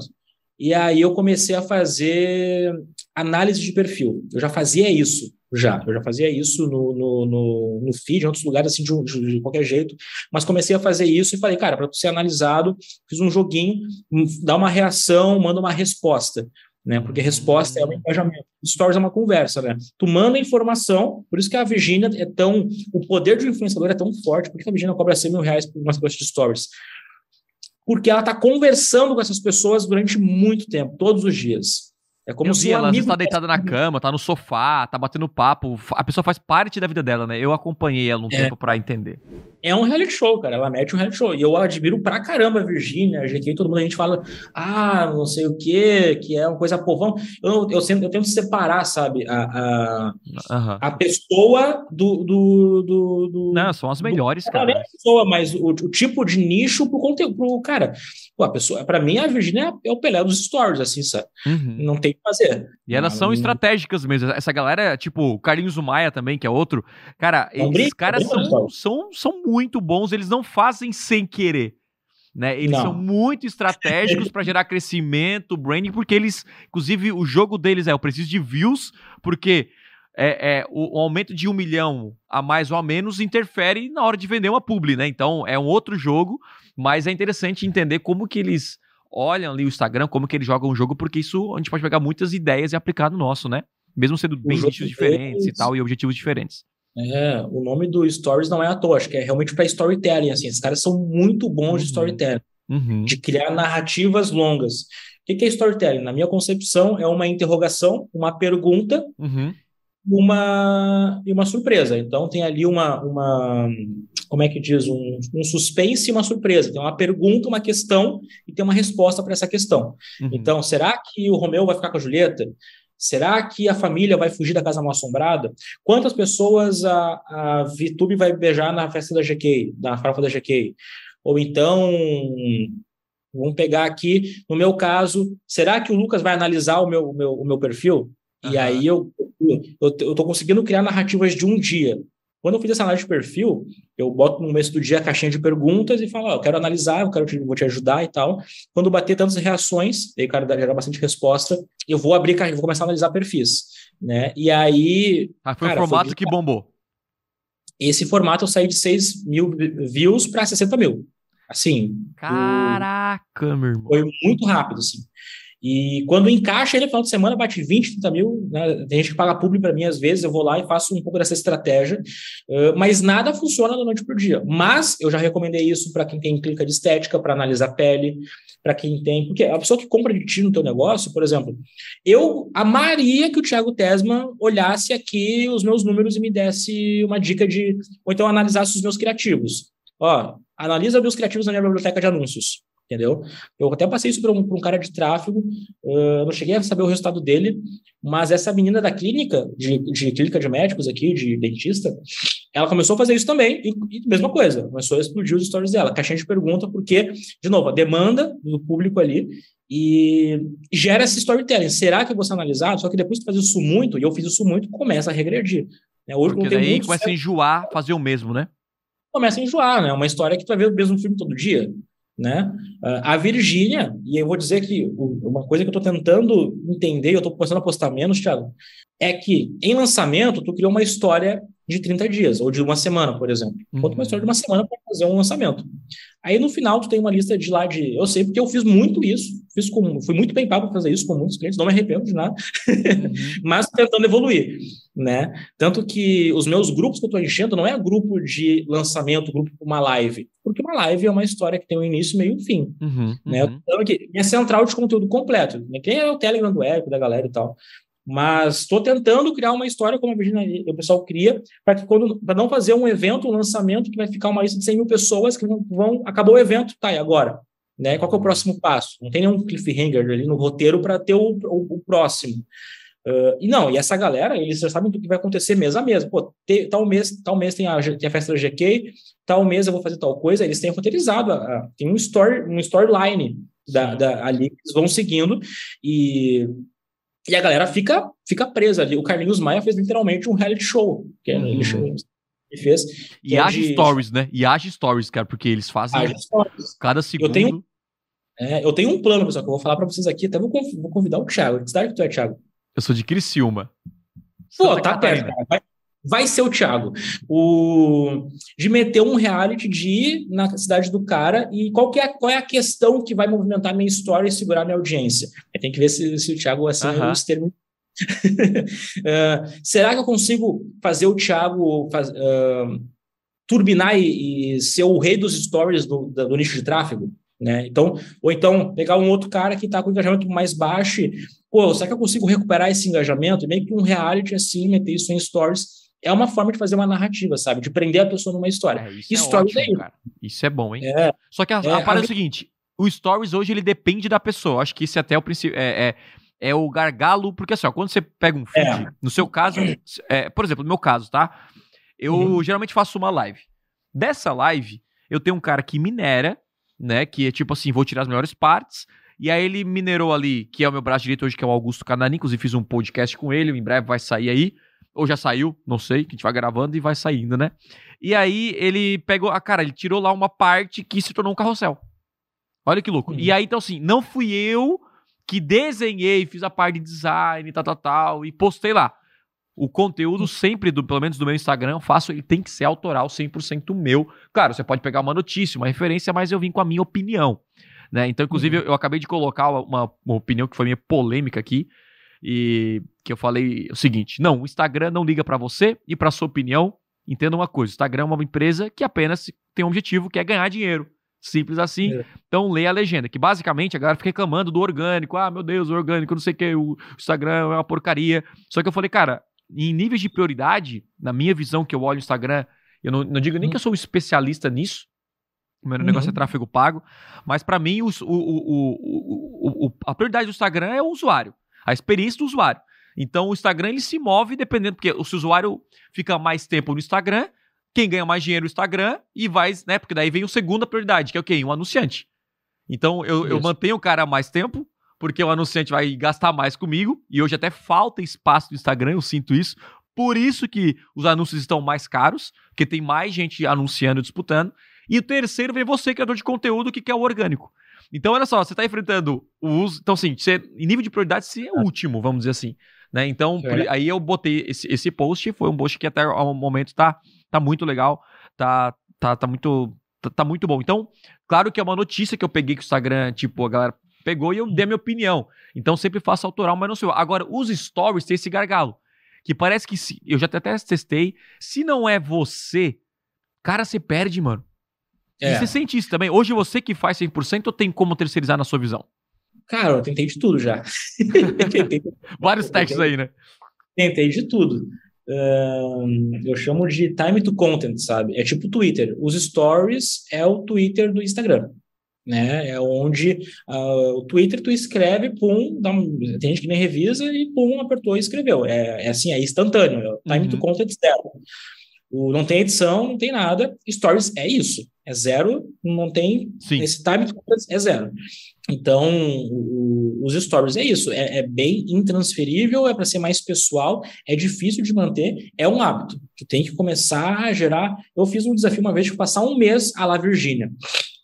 E aí eu comecei a fazer análise de perfil. Eu já fazia isso, já. Eu já fazia isso no, no, no, no feed, em outros lugares, assim, de, de, de, qualquer jeito. Mas comecei a fazer isso e falei, cara, para ser analisado, fiz um joguinho, hum, dá uma reação, manda uma resposta né? Porque resposta é um engajamento. Stories é uma conversa, né? Tu manda informação, por isso que a Virginia é tão. O poder de um influenciador é tão forte. Por que a Virginia cobra 100 mil reais por uma sequência de stories? Porque ela está conversando com essas pessoas durante muito tempo, todos os dias. É como eu se vi, ela está deitada na cama, tá no sofá, tá batendo papo. A pessoa faz parte da vida dela, né? Eu acompanhei ela um é. tempo para entender é um reality show, cara. Ela mete um reality show. E eu admiro pra caramba a Virgínia, a todo mundo. A gente fala, ah, não sei o quê, que é uma coisa povão. Eu, eu, sempre, eu tento separar, sabe, a, a, a pessoa do, do, do, do, Não, são as melhores, do, cara. Não é a pessoa, mas o, o, tipo de nicho pro conteúdo, pro cara. Pô, a pessoa, pra mim, a Virgínia é o Pelé dos stories, assim, sabe? Uhum. Não tem que fazer. E elas são estratégicas mesmo. Essa galera, tipo, o Carlinhos Maia também, que é outro. Cara, é esses caras são, são, são muito bons, eles não fazem sem querer. Né? Eles não. são muito estratégicos para gerar crescimento, branding, porque eles, inclusive, o jogo deles é: eu preciso de views, porque é, é o, o, aumento de um milhão a mais ou a menos interfere na hora de vender uma publi, né? Então é um outro jogo, mas é interessante entender como que eles olham ali o Instagram, como que eles jogam o jogo, porque isso a gente pode pegar muitas ideias e aplicar no nosso, né? Mesmo sendo bem nichos diferentes e tal, e objetivos diferentes. É, o nome do Stories não é à toa, acho que é realmente para storytelling, assim, esses caras são muito bons uhum. de storytelling, uhum. de criar narrativas longas. O que é storytelling? Na minha concepção, é uma interrogação, uma pergunta, uhum. Uma, e uma surpresa. Então, tem ali uma, uma como é que diz, um, um suspense e uma surpresa. Tem uma pergunta, uma questão, e tem uma resposta para essa questão. Uhum. Então, será que o Romeu vai ficar com a Julieta? Será que a família vai fugir da casa mal assombrada? Quantas pessoas a, a VTube vai beijar na festa da GK, na farofa da GK? Ou então, vamos pegar aqui, no meu caso, será que o Lucas vai analisar o meu, o meu, o meu perfil? Uhum. E aí eu, eu, eu tô conseguindo criar narrativas de um dia. Quando eu fiz essa análise de perfil, eu boto no começo do dia a caixinha de perguntas e falo, ó, eu quero analisar, eu quero te, vou te ajudar e tal. Quando bater tantas reações, aí o cara gerar bastante resposta, eu vou abrir, vou começar a analisar perfis, né? E aí... Ah, foi cara, o formato foi... que bombou. Esse formato eu saí de 6 mil views para 60 mil. Assim. Caraca, meu irmão. Foi muito rápido, assim. E quando encaixa ele no final de semana, bate 20, 30 mil. Né? Tem gente que paga público para mim, às vezes, eu vou lá e faço um pouco dessa estratégia. Uh, mas nada funciona da noite para o dia. Mas eu já recomendei isso para quem tem clínica de estética, para analisar pele, para quem tem. Porque a pessoa que compra de ti no teu negócio, por exemplo, eu amaria que o Thiago Tesma olhasse aqui os meus números e me desse uma dica de. Ou então analisasse os meus criativos. Ó, analisa meus criativos na minha biblioteca de anúncios entendeu? Eu até passei isso para um, um, cara de tráfego, uh, não cheguei a saber o resultado dele, mas essa menina da clínica, de, de clínica de médicos aqui, de dentista, ela começou a fazer isso também, e, e, mesma coisa, começou a explodir os stories dela, caixinha de pergunta, porque, de novo, a demanda do público ali, e gera esse storytelling. Será que eu vou ser analisado? Só que depois de fazer isso muito, e eu fiz isso muito, começa a regredir. Né? Hoje Porque não daí começa certo. a enjoar fazer o mesmo, né? Começa a enjoar, né? Uma história que tu vai ver o mesmo filme todo dia. Né? Ah, a Virgínia, e eu vou dizer que uma coisa que eu estou tentando entender, eu estou começando a postar menos, Thiago, é que em lançamento tu criou uma história de 30 dias, ou de uma semana, por exemplo. Uhum. Conta uma história de uma semana para fazer um lançamento. Aí no final tu tem uma lista de lá de. Eu sei porque eu fiz muito isso, fiz com, fui muito bem pago para fazer isso com muitos clientes, não me arrependo de nada, uhum. mas tentando evoluir. Né? Tanto que os meus grupos que eu estou enchendo não é grupo de lançamento, grupo para uma live, porque uma live é uma história que tem um início, meio e fim. Uhum, né? Uhum. Então, aqui, minha central de conteúdo completo. Né? Quem é o Telegram do Érico, da galera e tal. Mas estou tentando criar uma história como a Virginia, o pessoal cria, para que quando para não fazer um evento, um lançamento que vai ficar uma lista de 100 mil pessoas que vão, acabou o evento, tá, e agora? Né? Qual é o próximo passo? Não tem nenhum cliffhanger ali no roteiro para ter o, o, o próximo. Uh, e não, e essa galera, eles já sabem do que vai acontecer mês a mês. Pô, te, tal mês, tal mês tem a, tem a festa da GK, tal mês eu vou fazer tal coisa, eles têm roteirizado, a, a, tem um story, um storyline da, da, ali que eles vão seguindo, e e a galera fica, fica presa ali. O Carlinhos Maia fez literalmente um reality show. Que uhum. ele, ele fez. E é age stories, né? E age stories, cara, porque eles fazem cada segundo. Eu tenho, é, eu tenho um plano, pessoal, que eu vou falar para vocês aqui. Até vou, vou convidar o Thiago. Que cidade que tu é, Thiago? Eu sou de Criciúma. Pô, Santa tá Catarina. perto, cara. Vai, vai ser o Thiago. O, de meter um reality de ir na cidade do cara e qual, é, qual é a questão que vai movimentar minha história e segurar minha audiência. Tem que ver se, se o Thiago assim uh os termos. uh, será que eu consigo fazer o Thiago faz, uh, turbinar e, e, ser o rei dos stories do, do, do nicho de tráfego? Né? Então, ou então pegar um outro cara que está com engajamento mais baixo, e, pô, será que eu consigo recuperar esse engajamento? Meio que um reality assim, meter isso em stories é uma forma de fazer uma narrativa, sabe? De prender a pessoa numa história. É, isso, stories é, ótimo, é isso. é bom, hein? É, Só que a, é, a parada é o seguinte: o stories hoje ele depende da pessoa. Acho que isso é até o princípio. É, é, é, o gargalo, porque assim, ó, quando você pega um feed, é. no seu caso, é, por exemplo, no meu caso, tá? Eu uhum. geralmente faço uma live. Dessa live, eu tenho um cara que minera, né? Que é tipo assim, vou tirar as melhores partes. E aí ele minerou ali, que é o meu braço direito hoje, que é o Augusto Canani, inclusive fiz um podcast com ele, em breve vai sair aí ou já saiu, não sei, que a gente vai gravando e vai saindo, né? E aí ele pegou, a cara, ele tirou lá uma parte que se tornou um carrossel. Olha que louco. E aí, então, assim, não fui eu que desenhei, fiz a parte de design, tal, tal, tal, e postei lá. O conteúdo sempre, do, pelo menos do meu Instagram, eu faço, ele tem que ser autoral, 100% meu. Claro, você pode pegar uma notícia, uma referência, mas eu vim com a minha opinião. Né? Então, inclusive, uhum. eu, eu, acabei de colocar uma, uma opinião que foi minha polêmica aqui, e que eu falei o seguinte: não, o Instagram não liga para você e para sua opinião. Entenda uma coisa: o Instagram é uma empresa que apenas tem um objetivo que é ganhar dinheiro. Simples assim. É. Então leia a legenda, que basicamente a galera fica reclamando do orgânico. Ah, meu Deus, o orgânico, não sei o que, o Instagram é uma porcaria. Só que eu falei, cara, em níveis de prioridade, na minha visão que eu olho o Instagram, eu não, não digo nem uhum. que eu sou um especialista nisso, o meu uhum. negócio é tráfego pago, mas para mim o, o, o, a prioridade do Instagram é o usuário a experiência do usuário. Então o Instagram ele se move dependendo, porque se o usuário fica mais tempo no Instagram, quem ganha mais dinheiro no Instagram e vai, né? Porque daí vem a segunda prioridade, que é o quê? Um anunciante. Então eu, eu mantenho o cara mais tempo, porque o anunciante vai gastar mais comigo, e hoje até falta espaço no Instagram, eu sinto isso. por isso que os anúncios estão mais caros, porque tem mais gente anunciando e disputando. E o terceiro vem você, criador de conteúdo, que quer o orgânico. Então, olha só, você está enfrentando o uso. Então, assim, você, em nível de prioridade, você é o último, vamos dizer assim. Né? Então, por, aí eu botei esse, esse post, foi um post que até ao momento tá, tá muito legal, tá, tá, tá muito. Tá, tá muito bom. Então, claro que é uma notícia que eu peguei que o Instagram, tipo, a galera pegou e eu dei a minha opinião. Então sempre faço autoral, mas não sei. Agora, os stories tem esse gargalo. Que parece que se, eu já até testei. Se não é você, cara, você perde, mano. É. E você sente isso também? Hoje você que faz 100% ou tem como terceirizar na sua visão? Cara, eu tentei de tudo já. Vários testes aí, né? Tentei de tudo. Eu chamo de time to content, sabe? É tipo Twitter. Os stories é o Twitter do Instagram né? É onde uh, o Twitter tu escreve, pum, dá um, tem gente que nem revisa e pum, apertou e escreveu. É, é assim, é instantâneo, é time uhum. to content zero. O, não tem edição, não tem nada. Stories é isso, é zero, não tem Sim. esse time é zero. Então, o, os stories é isso, é, é bem intransferível, é para ser mais pessoal, é difícil de manter, é um hábito. Tu tem que começar a gerar. Eu fiz um desafio uma vez de passar um mês a lá Virgínia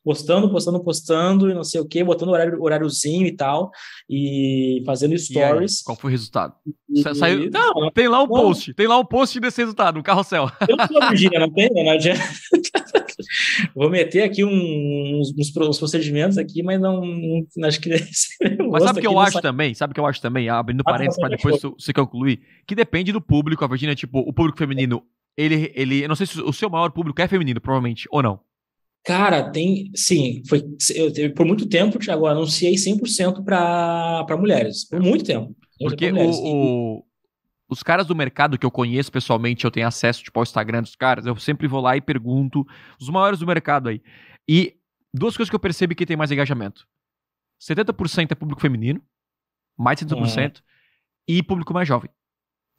postando, postando, postando, e não sei o que, botando horário, horáriozinho e tal, e fazendo stories. Aí, qual foi o resultado? E... Saiu... Não, tem lá o um post, tem lá o um post desse resultado, no carrossel. Eu não sou Virgínia, não tem, não adianta. Vou meter aqui uns, uns, uns, procedimentos aqui, mas não, não acho que. mas sabe o que eu acho também? Sabe o que eu acho também? Abrindo ah, parênteses para depois você concluir, que depende do público. A Virgínia, tipo, o público feminino, ele, ele. Eu não sei se o seu maior público é feminino, provavelmente, ou não. Cara, tem. Sim, foi, eu, por muito tempo, Thiago, eu anunciei 100% para mulheres. Por muito tempo. Porque o, o, os caras do mercado que eu conheço pessoalmente, eu tenho acesso tipo, ao Instagram dos caras, eu sempre vou lá e pergunto os maiores do mercado aí. E duas coisas que eu percebo que tem mais engajamento: 70% é público feminino, mais de 70%, uhum. e público mais jovem.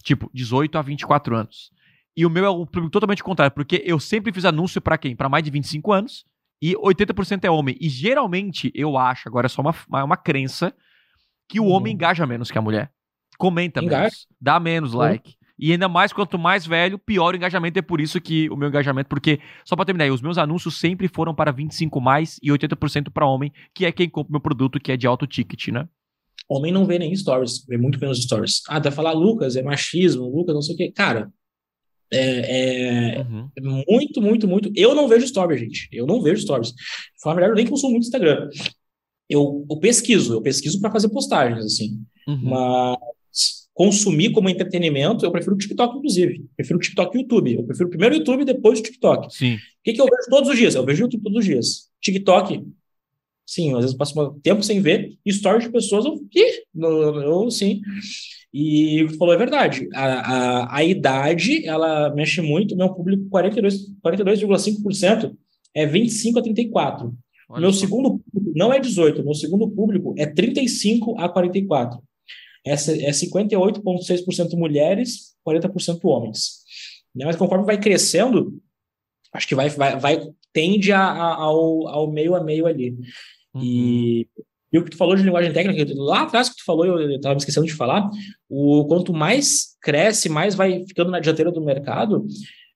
Tipo, 18 a 24 anos. E o meu é o público totalmente contrário, porque eu sempre fiz anúncio para quem? Para mais de 25 anos e 80% é homem. E geralmente eu acho, agora é só uma, uma, crença, que o uhum. homem engaja menos que a mulher. Comenta Engaja. menos, dá menos uhum. like. E ainda mais, quanto mais velho, pior o engajamento. É por isso que o meu engajamento, porque, só para terminar os meus anúncios sempre foram para 25 mais e 80% para homem, que é quem compra meu produto, que é de alto ticket, né? Homem não vê nem stories, vê muito menos stories. Ah, vai falar Lucas, é machismo, Lucas, não sei o quê. Cara, é, é, uhum. muito, muito, muito. Eu não vejo stories, gente. Eu não vejo stories. Fala melhor, eu nem consumo muito Instagram. Eu, eu pesquiso, eu pesquiso para fazer postagens, assim. Uhum. Mas consumir como entretenimento, eu prefiro o TikTok, inclusive. Eu prefiro o TikTok e o YouTube. Eu prefiro primeiro o YouTube e depois o TikTok. Sim. O que, que eu vejo todos os dias? Eu vejo o YouTube todos os dias. TikTok, sim, às vezes passo um tempo sem ver. Stories de pessoas, eu, eu, eu sim. E o que tu falou é verdade. A, a, a idade, ela mexe muito. Meu público, 42,5% 42, é 25 a 34. Olha meu segundo público não é 18, meu segundo público é 35 a 44. Essa é 58,6% mulheres, 40% homens. Né, mas conforme vai crescendo, acho que vai, vai, vai tende a, a, ao, ao meio a meio ali. Uhum. E e o que tu falou de linguagem técnica, lá atrás que tu falou, eu estava me esquecendo de falar, o quanto mais cresce, mais vai ficando na dianteira do mercado,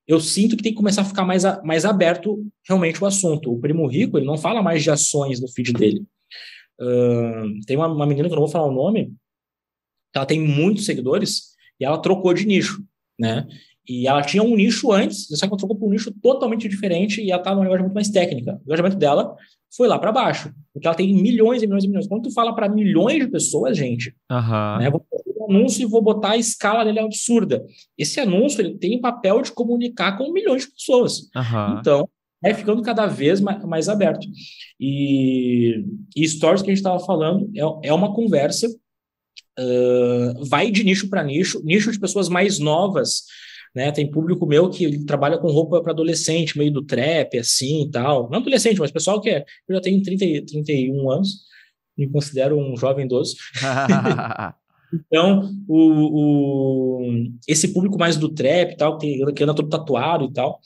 eu sinto que tem que começar a ficar mais, a, mais aberto realmente o assunto. O Primo Rico, ele não fala mais de ações no feed dele. Uh, tem uma, uma menina que eu não vou falar o nome, ela tem muitos seguidores e ela trocou de nicho, né? E ela tinha um nicho antes, só que ela trocou para um nicho totalmente diferente e ela estava numa linguagem muito mais técnica. O engajamento dela foi lá para baixo, porque ela tem milhões e milhões e milhões. Quando tu fala para milhões de pessoas, gente, uhum. né, vou fazer um anúncio e vou botar a escala dele absurda. Esse anúncio ele tem papel de comunicar com milhões de pessoas. Uhum. Então, é ficando cada vez mais, mais aberto. E, e stories que a gente estava falando é, é uma conversa, uh, vai de nicho para nicho, nicho de pessoas mais novas né? Tem público meu que trabalha com roupa para adolescente, meio do trap, assim e tal. Não adolescente, mas pessoal que é. Eu já tenho 30, 31 anos, me considero um jovem idoso. então, o, o, esse público mais do trap e tal, que, que anda todo tatuado e tal,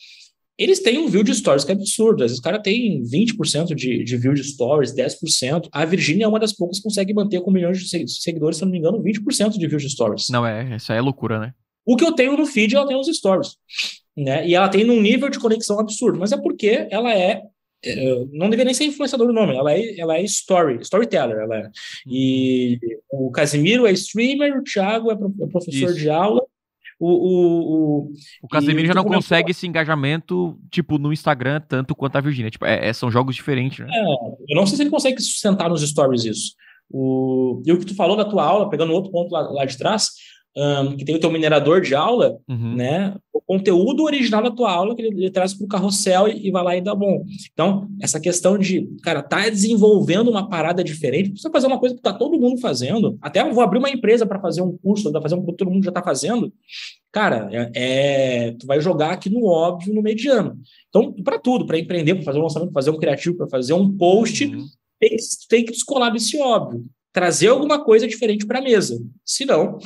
eles têm um view de stories que é absurdo. Às vezes o cara tem 20% de, de view de stories, 10%. A Virgínia é uma das poucas que consegue manter com milhões de seguidores, se não me engano, 20% de view de stories. Não, é, isso aí é loucura, né? O que eu tenho no feed, ela tem nos stories. Né? E ela tem num nível de conexão absurdo, mas é porque ela é é, não deveria nem ser influenciador do nome, ela é, ela é story, storyteller, ela é. E o Casimiro é streamer, o Thiago é, é professor Isso. de aula, o, o, o, o Casemiro já não consegue esse engajamento, tipo, no Instagram, tanto quanto a Virginia. Tipo, é, é, são jogos diferentes, né? É, eu não sei se ele consegue sustentar nos stories isso. O, e o que tu falou da tua aula, pegando outro ponto lá, lá de trás, um, que tem o teu minerador de aula, uhum. né? O conteúdo original da tua aula que ele, ele traz para o carrossel e, e, vai lá e dá bom. Então, essa questão de, cara, tá desenvolvendo uma parada diferente, precisa fazer uma coisa que tá todo mundo fazendo. Até eu vou abrir uma empresa para fazer um curso, para fazer um que todo mundo já está fazendo. Cara, é, é, tu vai jogar aqui no óbvio, no mediano. Então, para tudo, para empreender, para fazer um lançamento, para fazer um criativo, para fazer um post, uhum. tem, tem que descolar desse óbvio trazer alguma coisa diferente para a mesa. Senão,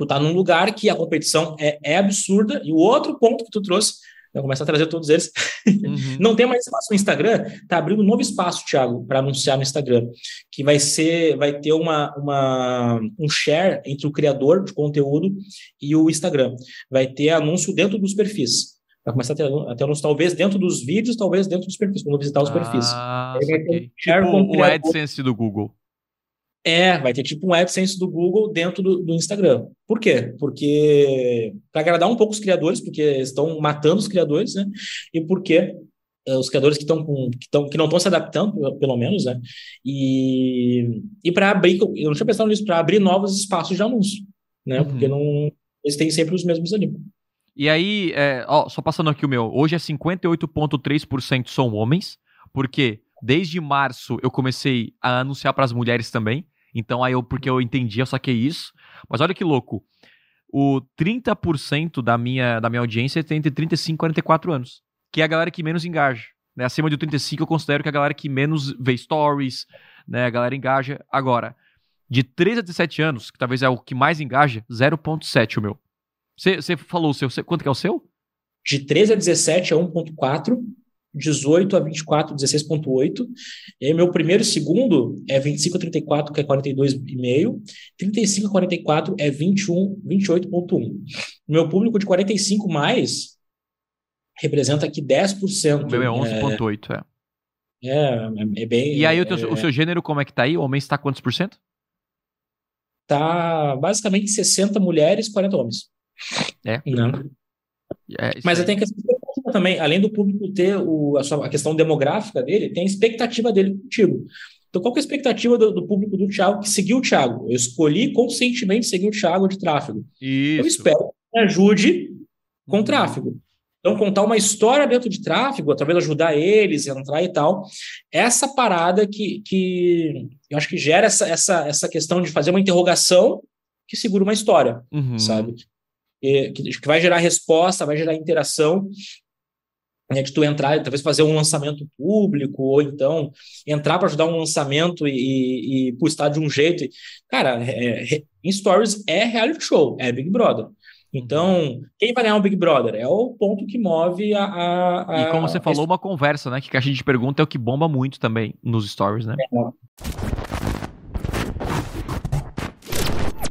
tu tá num lugar que a competição é, é absurda. E o outro ponto que tu trouxe, eu começar a trazer todos eles, uhum. não tem mais espaço no Instagram, tá abrindo um novo espaço, Thiago, para anunciar no Instagram, que vai ser, vai ter uma, uma, um share entre o criador de conteúdo e o Instagram. Vai ter anúncio dentro dos perfis. Vai começar a ter, a ter anúncio, talvez dentro dos vídeos, talvez dentro dos perfis, quando visitar os perfis. Ah, okay. tipo o AdSense do Google. É, vai ter tipo um AdSense do Google dentro do, do Instagram. Por quê? Porque para agradar um pouco os criadores, porque estão matando os criadores, né? E porque uh, os criadores que estão que, tão, que não estão se adaptando, pelo menos, né? E, e para abrir, eu não tinha pensado nisso, para abrir novos espaços de anúncio, né? Uhum. Porque não eles têm sempre os mesmos ali. E aí, é, ó, só passando aqui o meu, hoje é 58,3% são homens, porque desde março eu comecei a anunciar para as mulheres também. Então aí eu, porque eu entendi, eu saquei isso. Mas olha que louco. O 30% da minha, da minha audiência tem entre 35 e 44 anos. Que é a galera que menos engaja. Né? Acima de 35 eu considero que é a galera que menos vê stories, né? A galera engaja. Agora, de 13 a 17 anos, que talvez é o que mais engaja, 0.7 o meu. Você falou o seu, cê, quanto que é o seu? De 13 a 17 é 1.4 18 a 24, 16,8. E aí, meu primeiro e segundo é 25 a 34, que é 42,5. 35 a 44 é 21, 28,1. Meu público de 45 mais representa aqui 10%. O meu é 11,8, é. É, é, é bem. E aí, o, teu, é, o seu gênero, como é que tá aí? O homem está quantos por cento? Tá basicamente 60 mulheres, 40 homens. É. Não. É, Mas eu tenho que também, além do público ter o, a, sua, a questão demográfica dele, tem a expectativa dele contigo. Então, qual é a expectativa do, do, público do Thiago que seguiu o Thiago? Eu escolhi conscientemente seguir o Thiago de tráfego. Isso. Eu espero que me ajude com uhum. tráfego. Então, contar uma história dentro de tráfego, talvez ajudar eles a entrar e tal. Essa parada que, que eu acho que gera essa, essa, essa questão de fazer uma interrogação que segura uma história, uhum. sabe? E, que, que vai gerar resposta, vai gerar interação né, de tu entrar, talvez fazer um lançamento público, ou então entrar para ajudar um lançamento e, e, e postar de um jeito. Cara, é, é, em Stories é reality show, é Big Brother. Então, quem vai ganhar o Big Brother? É o ponto que move a. a, a e como você falou, uma conversa, né? Que a gente pergunta é o que bomba muito também nos stories, né?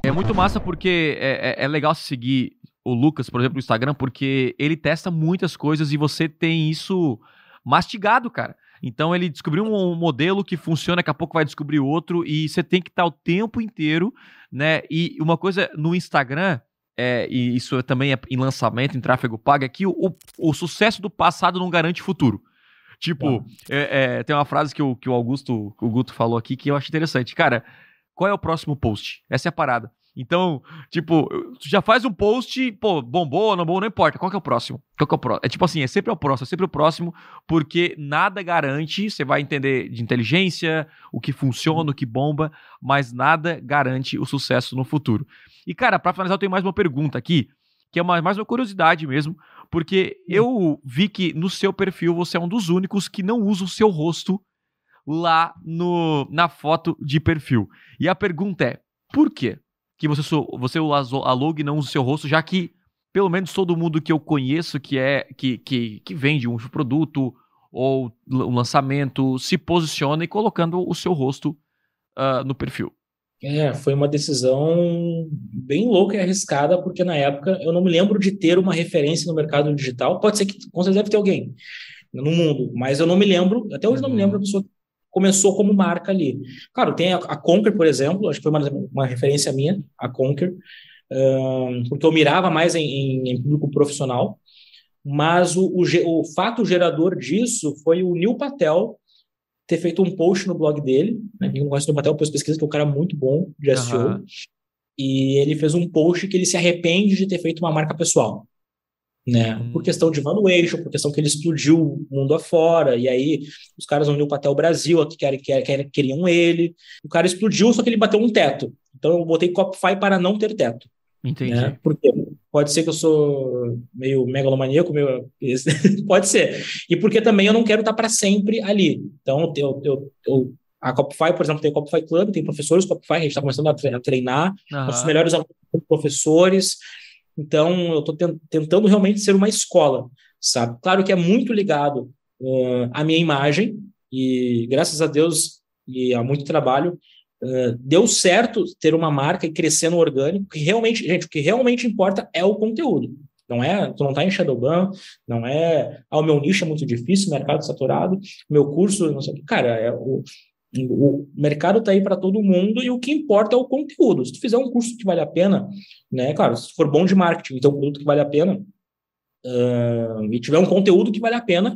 É, é muito massa porque é, é, é legal seguir o Lucas, por exemplo, no Instagram, porque ele testa muitas coisas e você tem isso mastigado, cara. Então ele descobriu um modelo que funciona, daqui a pouco vai descobrir outro, e você tem que estar o tempo inteiro, né? E uma coisa no Instagram, é, e isso também é em lançamento, em tráfego pago, é que o, o, sucesso do passado não garante futuro. Tipo, é, é, tem uma frase que o, que o Augusto, o Guto falou aqui que eu acho interessante. Cara, qual é o próximo post? Essa é a parada. Então, tipo, tu já faz um post, pô, bombou, não bombou, não importa. Qual que é o próximo? Qual que é o próximo? É tipo assim, é sempre o próximo, é sempre o próximo, porque nada garante, você vai entender de inteligência, o que funciona, o que bomba, mas nada garante o sucesso no futuro. E, cara, pra finalizar, eu tenho mais uma pergunta aqui, que é uma, mais uma curiosidade mesmo, porque hum. eu vi que no seu perfil você é um dos únicos que não usa o seu rosto lá no, na foto de perfil. E a pergunta é, por quê? Que você, você alugue e não use o seu rosto, já que pelo menos todo mundo que eu conheço que é que, que, que vende um produto ou um lançamento se posiciona e colocando o seu rosto uh, no perfil. É, foi uma decisão bem louca e arriscada, porque na época eu não me lembro de ter uma referência no mercado digital. Pode ser que com certeza deve ter alguém no mundo, mas eu não me lembro, até hoje não me lembro a pessoa que começou como marca ali. Claro, tem a, a Conquer, por exemplo, acho que foi uma, uma referência minha, a Conquer, um, porque eu mirava mais em, em, em público profissional, mas o, o, o fato gerador disso foi o Neil Patel, ter feito um post no blog dele, né? Quem não gosta do Patel, depois pesquisa, que é um cara muito bom de SEO. Uhum. E ele fez um post que ele se arrepende de ter feito uma marca pessoal. Né? Uhum. Por questão de valuation, por questão que ele explodiu o mundo afora, e aí os caras iam para o Brasil, aqui queriam, queriam ele. O cara explodiu, só que ele bateu um teto. Então eu botei Copify para não ter teto. Entendi. Né? Porque pode ser que eu sou meio megalomaníaco, meio... pode ser. E porque também eu não quero estar para sempre ali. Então, eu, eu, eu, a Copify, por exemplo, tem o Copify Club, tem professores Copify, a gente está começando a treinar, uhum. os melhores professores. Então, eu estou tentando realmente ser uma escola, sabe? Claro que é muito ligado uh, à minha imagem, e graças a Deus e há muito trabalho, Uh, deu certo ter uma marca e crescer no orgânico, que realmente, gente, o que realmente importa é o conteúdo. Não é, tu não tá em Shadowban, não é, ah, o meu nicho é muito difícil, mercado saturado, meu curso, não sei o que. Cara, é o, o mercado tá aí para todo mundo e o que importa é o conteúdo. Se tu fizer um curso que vale a pena, né, claro, se for bom de marketing, então um produto que vale a pena, uh, e tiver um conteúdo que vale a pena,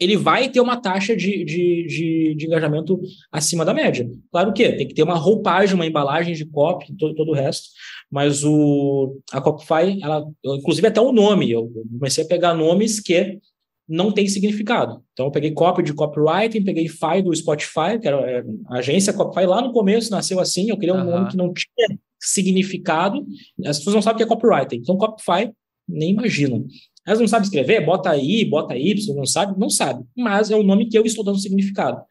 ele vai ter uma taxa de, de, de, de, engajamento acima da média. Claro que tem que ter uma roupagem, uma embalagem de copy, todo, todo o resto, mas o, a Copify, ela, inclusive até o nome, eu comecei a pegar nomes que não tem significado. Então, eu peguei copy de copywriting, peguei Fi do Spotify, que era é, a agência Copify, lá no começo nasceu assim, eu queria um uhum. nome que não tinha significado, as pessoas não sabem o que é copywriting. Então, Copify, nem imaginam. Elas não sabem escrever, bota I, bota Y, não sabe? Não sabe. Mas é o nome que eu estou dando significado.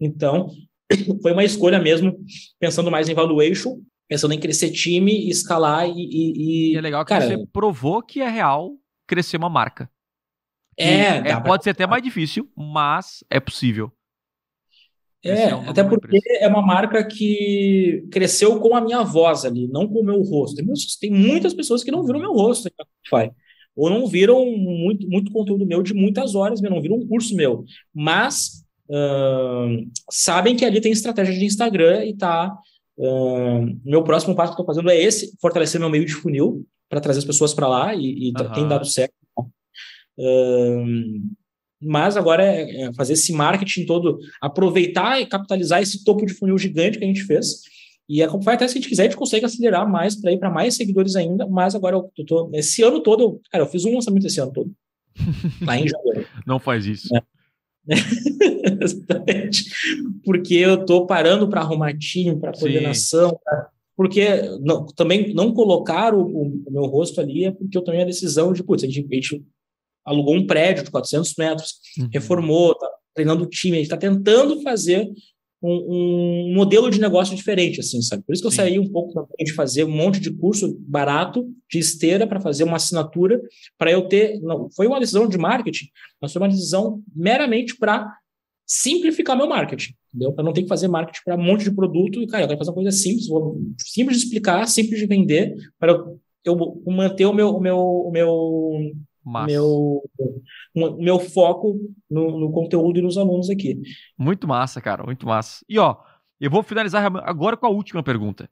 Então, foi uma escolha mesmo, pensando mais em valuation, pensando em crescer time, escalar e. e, e é legal que cara, você provou que é real crescer uma marca. É, é pode pra... ser até mais difícil, mas é possível. É, é até porque é uma marca que cresceu com a minha voz ali, não com o meu rosto. Tem, tem muitas pessoas que não viram meu rosto ou não viram muito, muito conteúdo meu de muitas horas, não viram um curso meu, mas uh, sabem que ali tem estratégia de Instagram e tá. Uh, meu próximo passo que estou fazendo é esse: fortalecer meu meio de funil para trazer as pessoas para lá e, e uhum. tem dado certo. Mas agora é, é fazer esse marketing todo, aproveitar e capitalizar esse topo de funil gigante que a gente fez e a Compify, até se a gente quiser, a gente consegue acelerar mais para ir para mais seguidores ainda. Mas agora, eu tô, esse ano todo, eu, cara, eu fiz um lançamento esse ano todo. Lá em janeiro. Não faz isso. É. Exatamente. Porque eu tô parando para arrumar time, para coordenação, pra, porque não, também não colocar o, o, meu rosto ali é porque eu tomei a decisão de, putz, a gente, a gente alugou um prédio de 400 metros, uhum. reformou, tá treinando o time, a gente está tentando fazer um, um, modelo de negócio diferente, assim, sabe? Por isso que eu Sim. saí um pouco também de fazer um monte de curso barato de esteira para fazer uma assinatura para eu ter. Não, foi uma decisão de marketing, mas foi uma decisão meramente para simplificar meu marketing, entendeu? Para não ter que fazer marketing para um monte de produto e, cara, eu quero fazer uma coisa simples, simples de explicar, simples de vender, para eu, eu manter o meu, o meu, o meu Massa. meu, meu foco no, no, conteúdo e nos alunos aqui. Muito massa, cara, muito massa. E ó, eu vou finalizar agora com a última pergunta.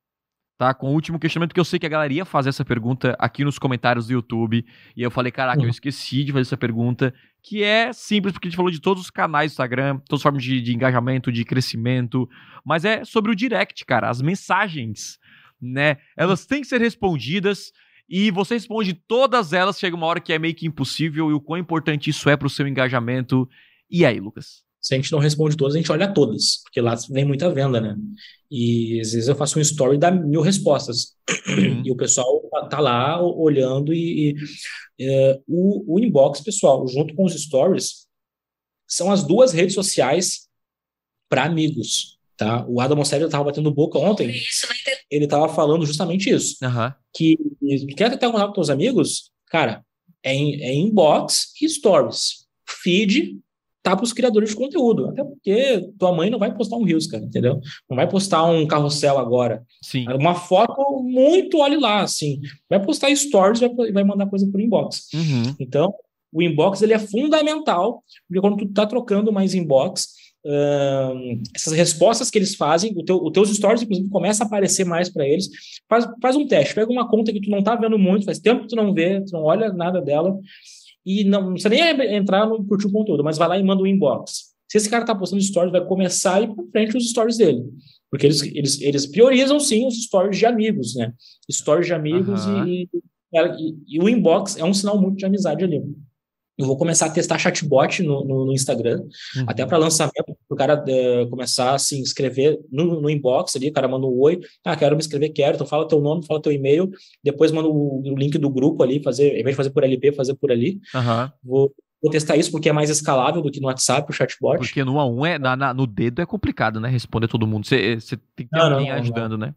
Tá, com o último questionamento, que eu sei que a galera ia fazer essa pergunta aqui nos comentários do YouTube. E eu falei, caraca, uhum. eu esqueci de fazer essa pergunta, que é simples, porque a gente falou de todos os canais do Instagram, todas as formas de, de engajamento, de crescimento. Mas é sobre o direct, cara, as mensagens, né? Elas têm que ser respondidas e você responde todas elas, chega uma hora que é meio que impossível e o quão importante isso é para o seu engajamento. E aí, Lucas? Se a gente não responde todas, a gente olha todas, porque lá vem muita venda, né? E às vezes eu faço um story e dá mil respostas. Uhum. E o pessoal tá lá olhando e, e é, o, o inbox, pessoal, junto com os stories, são as duas redes sociais para amigos. Tá? O Adam Mosseri estava batendo boca ontem. Ele estava falando justamente isso. Uhum. Que quer ter contato com os amigos, cara, é, em, é inbox e stories. Feed tá para os criadores de conteúdo. Até porque tua mãe não vai postar um Reels, cara, entendeu? Não vai postar um carrossel agora. Sim. Uma foto muito, olhe lá, assim. Vai postar stories e vai, mandar coisa por inbox. Uhum. Então, o inbox ele é fundamental, porque quando tu tá trocando mais inbox, essas respostas que eles fazem, o teu, os teus stories, inclusive, começa a aparecer mais para eles. Faz, faz um teste, pega uma conta que tu não tá vendo muito, faz tempo que tu não vê, tu não olha nada dela, e não, não precisa nem entrar no curtir o conteúdo, mas vai lá e manda um inbox. Se esse cara tá postando stories, vai começar a ir para frente os stories dele. Porque eles, eles, eles priorizam sim os stories de amigos, né? Stories de amigos uhum. e, e, e, o inbox é um sinal muito de amizade ali. Eu vou começar a testar chatbot no, no, no Instagram, uhum. até para lançamento, para o cara uh, começar a se inscrever no, no, inbox ali, o cara manda um oi, ah, quero me inscrever, quero, então fala teu nome, fala teu e-mail, depois manda o, o link do grupo ali, fazer, em vez de fazer por LP, fazer por ali. Uhum. Vou, vou testar isso porque é mais escalável do que no WhatsApp, o chatbot. Porque no A1 é, na, na, no dedo é complicado, né? Responder todo mundo. Você tem que ter não, alguém não, ajudando, não. né?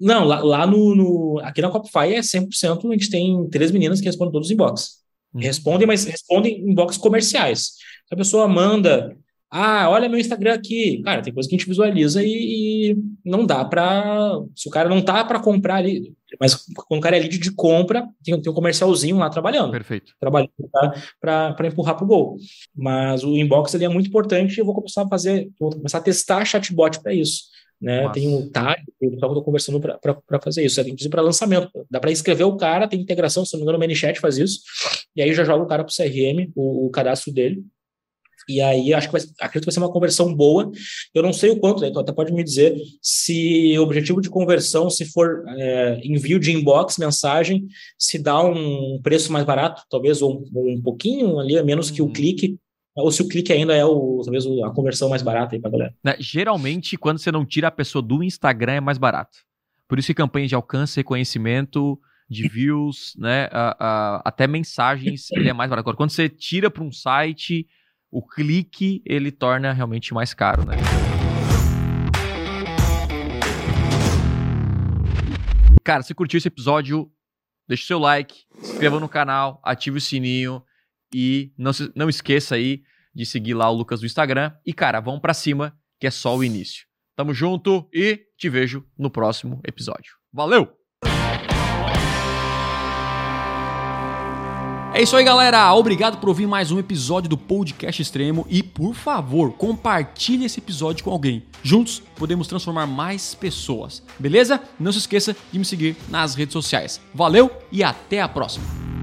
Não, lá, lá no, no, Aqui na Copify é 100%, a gente tem três meninas que respondem todos os inbox. Uhum. Respondem, mas respondem em box comerciais. A pessoa manda, ah, olha meu Instagram aqui, cara, tem coisa que a gente visualiza e, e não dá para. Se o cara não tá para comprar ali, mas quando o cara é lead de compra, tem, tem um comercialzinho lá trabalhando. Perfeito. Trabalhando para empurrar para o gol. Mas o inbox ali é muito importante e eu vou começar a fazer, vou começar a testar chatbot para isso né? Tem um tag, eu estou conversando para fazer isso, inclusive para lançamento. Dá para escrever o cara, tem integração, se não me engano, o ManyChat faz isso, e aí já joga o cara para o CRM, o, cadastro dele. E aí acho que vai, acredito que vai ser uma conversão boa. Eu não sei o quanto, né? então até pode me dizer se o objetivo de conversão, se for é, envio de inbox, mensagem, se dá um preço mais barato, talvez, ou um, um pouquinho ali, a menos que o uhum. clique ou se o clique ainda é o, talvez a conversão mais barata aí pra galera. Né, geralmente, quando você não tira a pessoa do Instagram, é mais barato. Por isso que campanhas de alcance, reconhecimento, de views, né, a, a, até mensagens, ele é mais barato. Agora, quando você tira para um site, o clique, ele torna realmente mais caro, né? Cara, se curtiu esse episódio, deixa o seu like, se inscreva no canal, ative o sininho e não, se, não esqueça aí de seguir lá o Lucas no Instagram. E, cara, vamos para cima, que é só o início. Tamo junto e te vejo no próximo episódio. Valeu! É isso aí, galera. Obrigado por ouvir mais um episódio do Podcast Extremo e, por favor, compartilhe esse episódio com alguém. Juntos podemos transformar mais pessoas. Beleza? Não se esqueça de me seguir nas redes sociais. Valeu e até a próxima.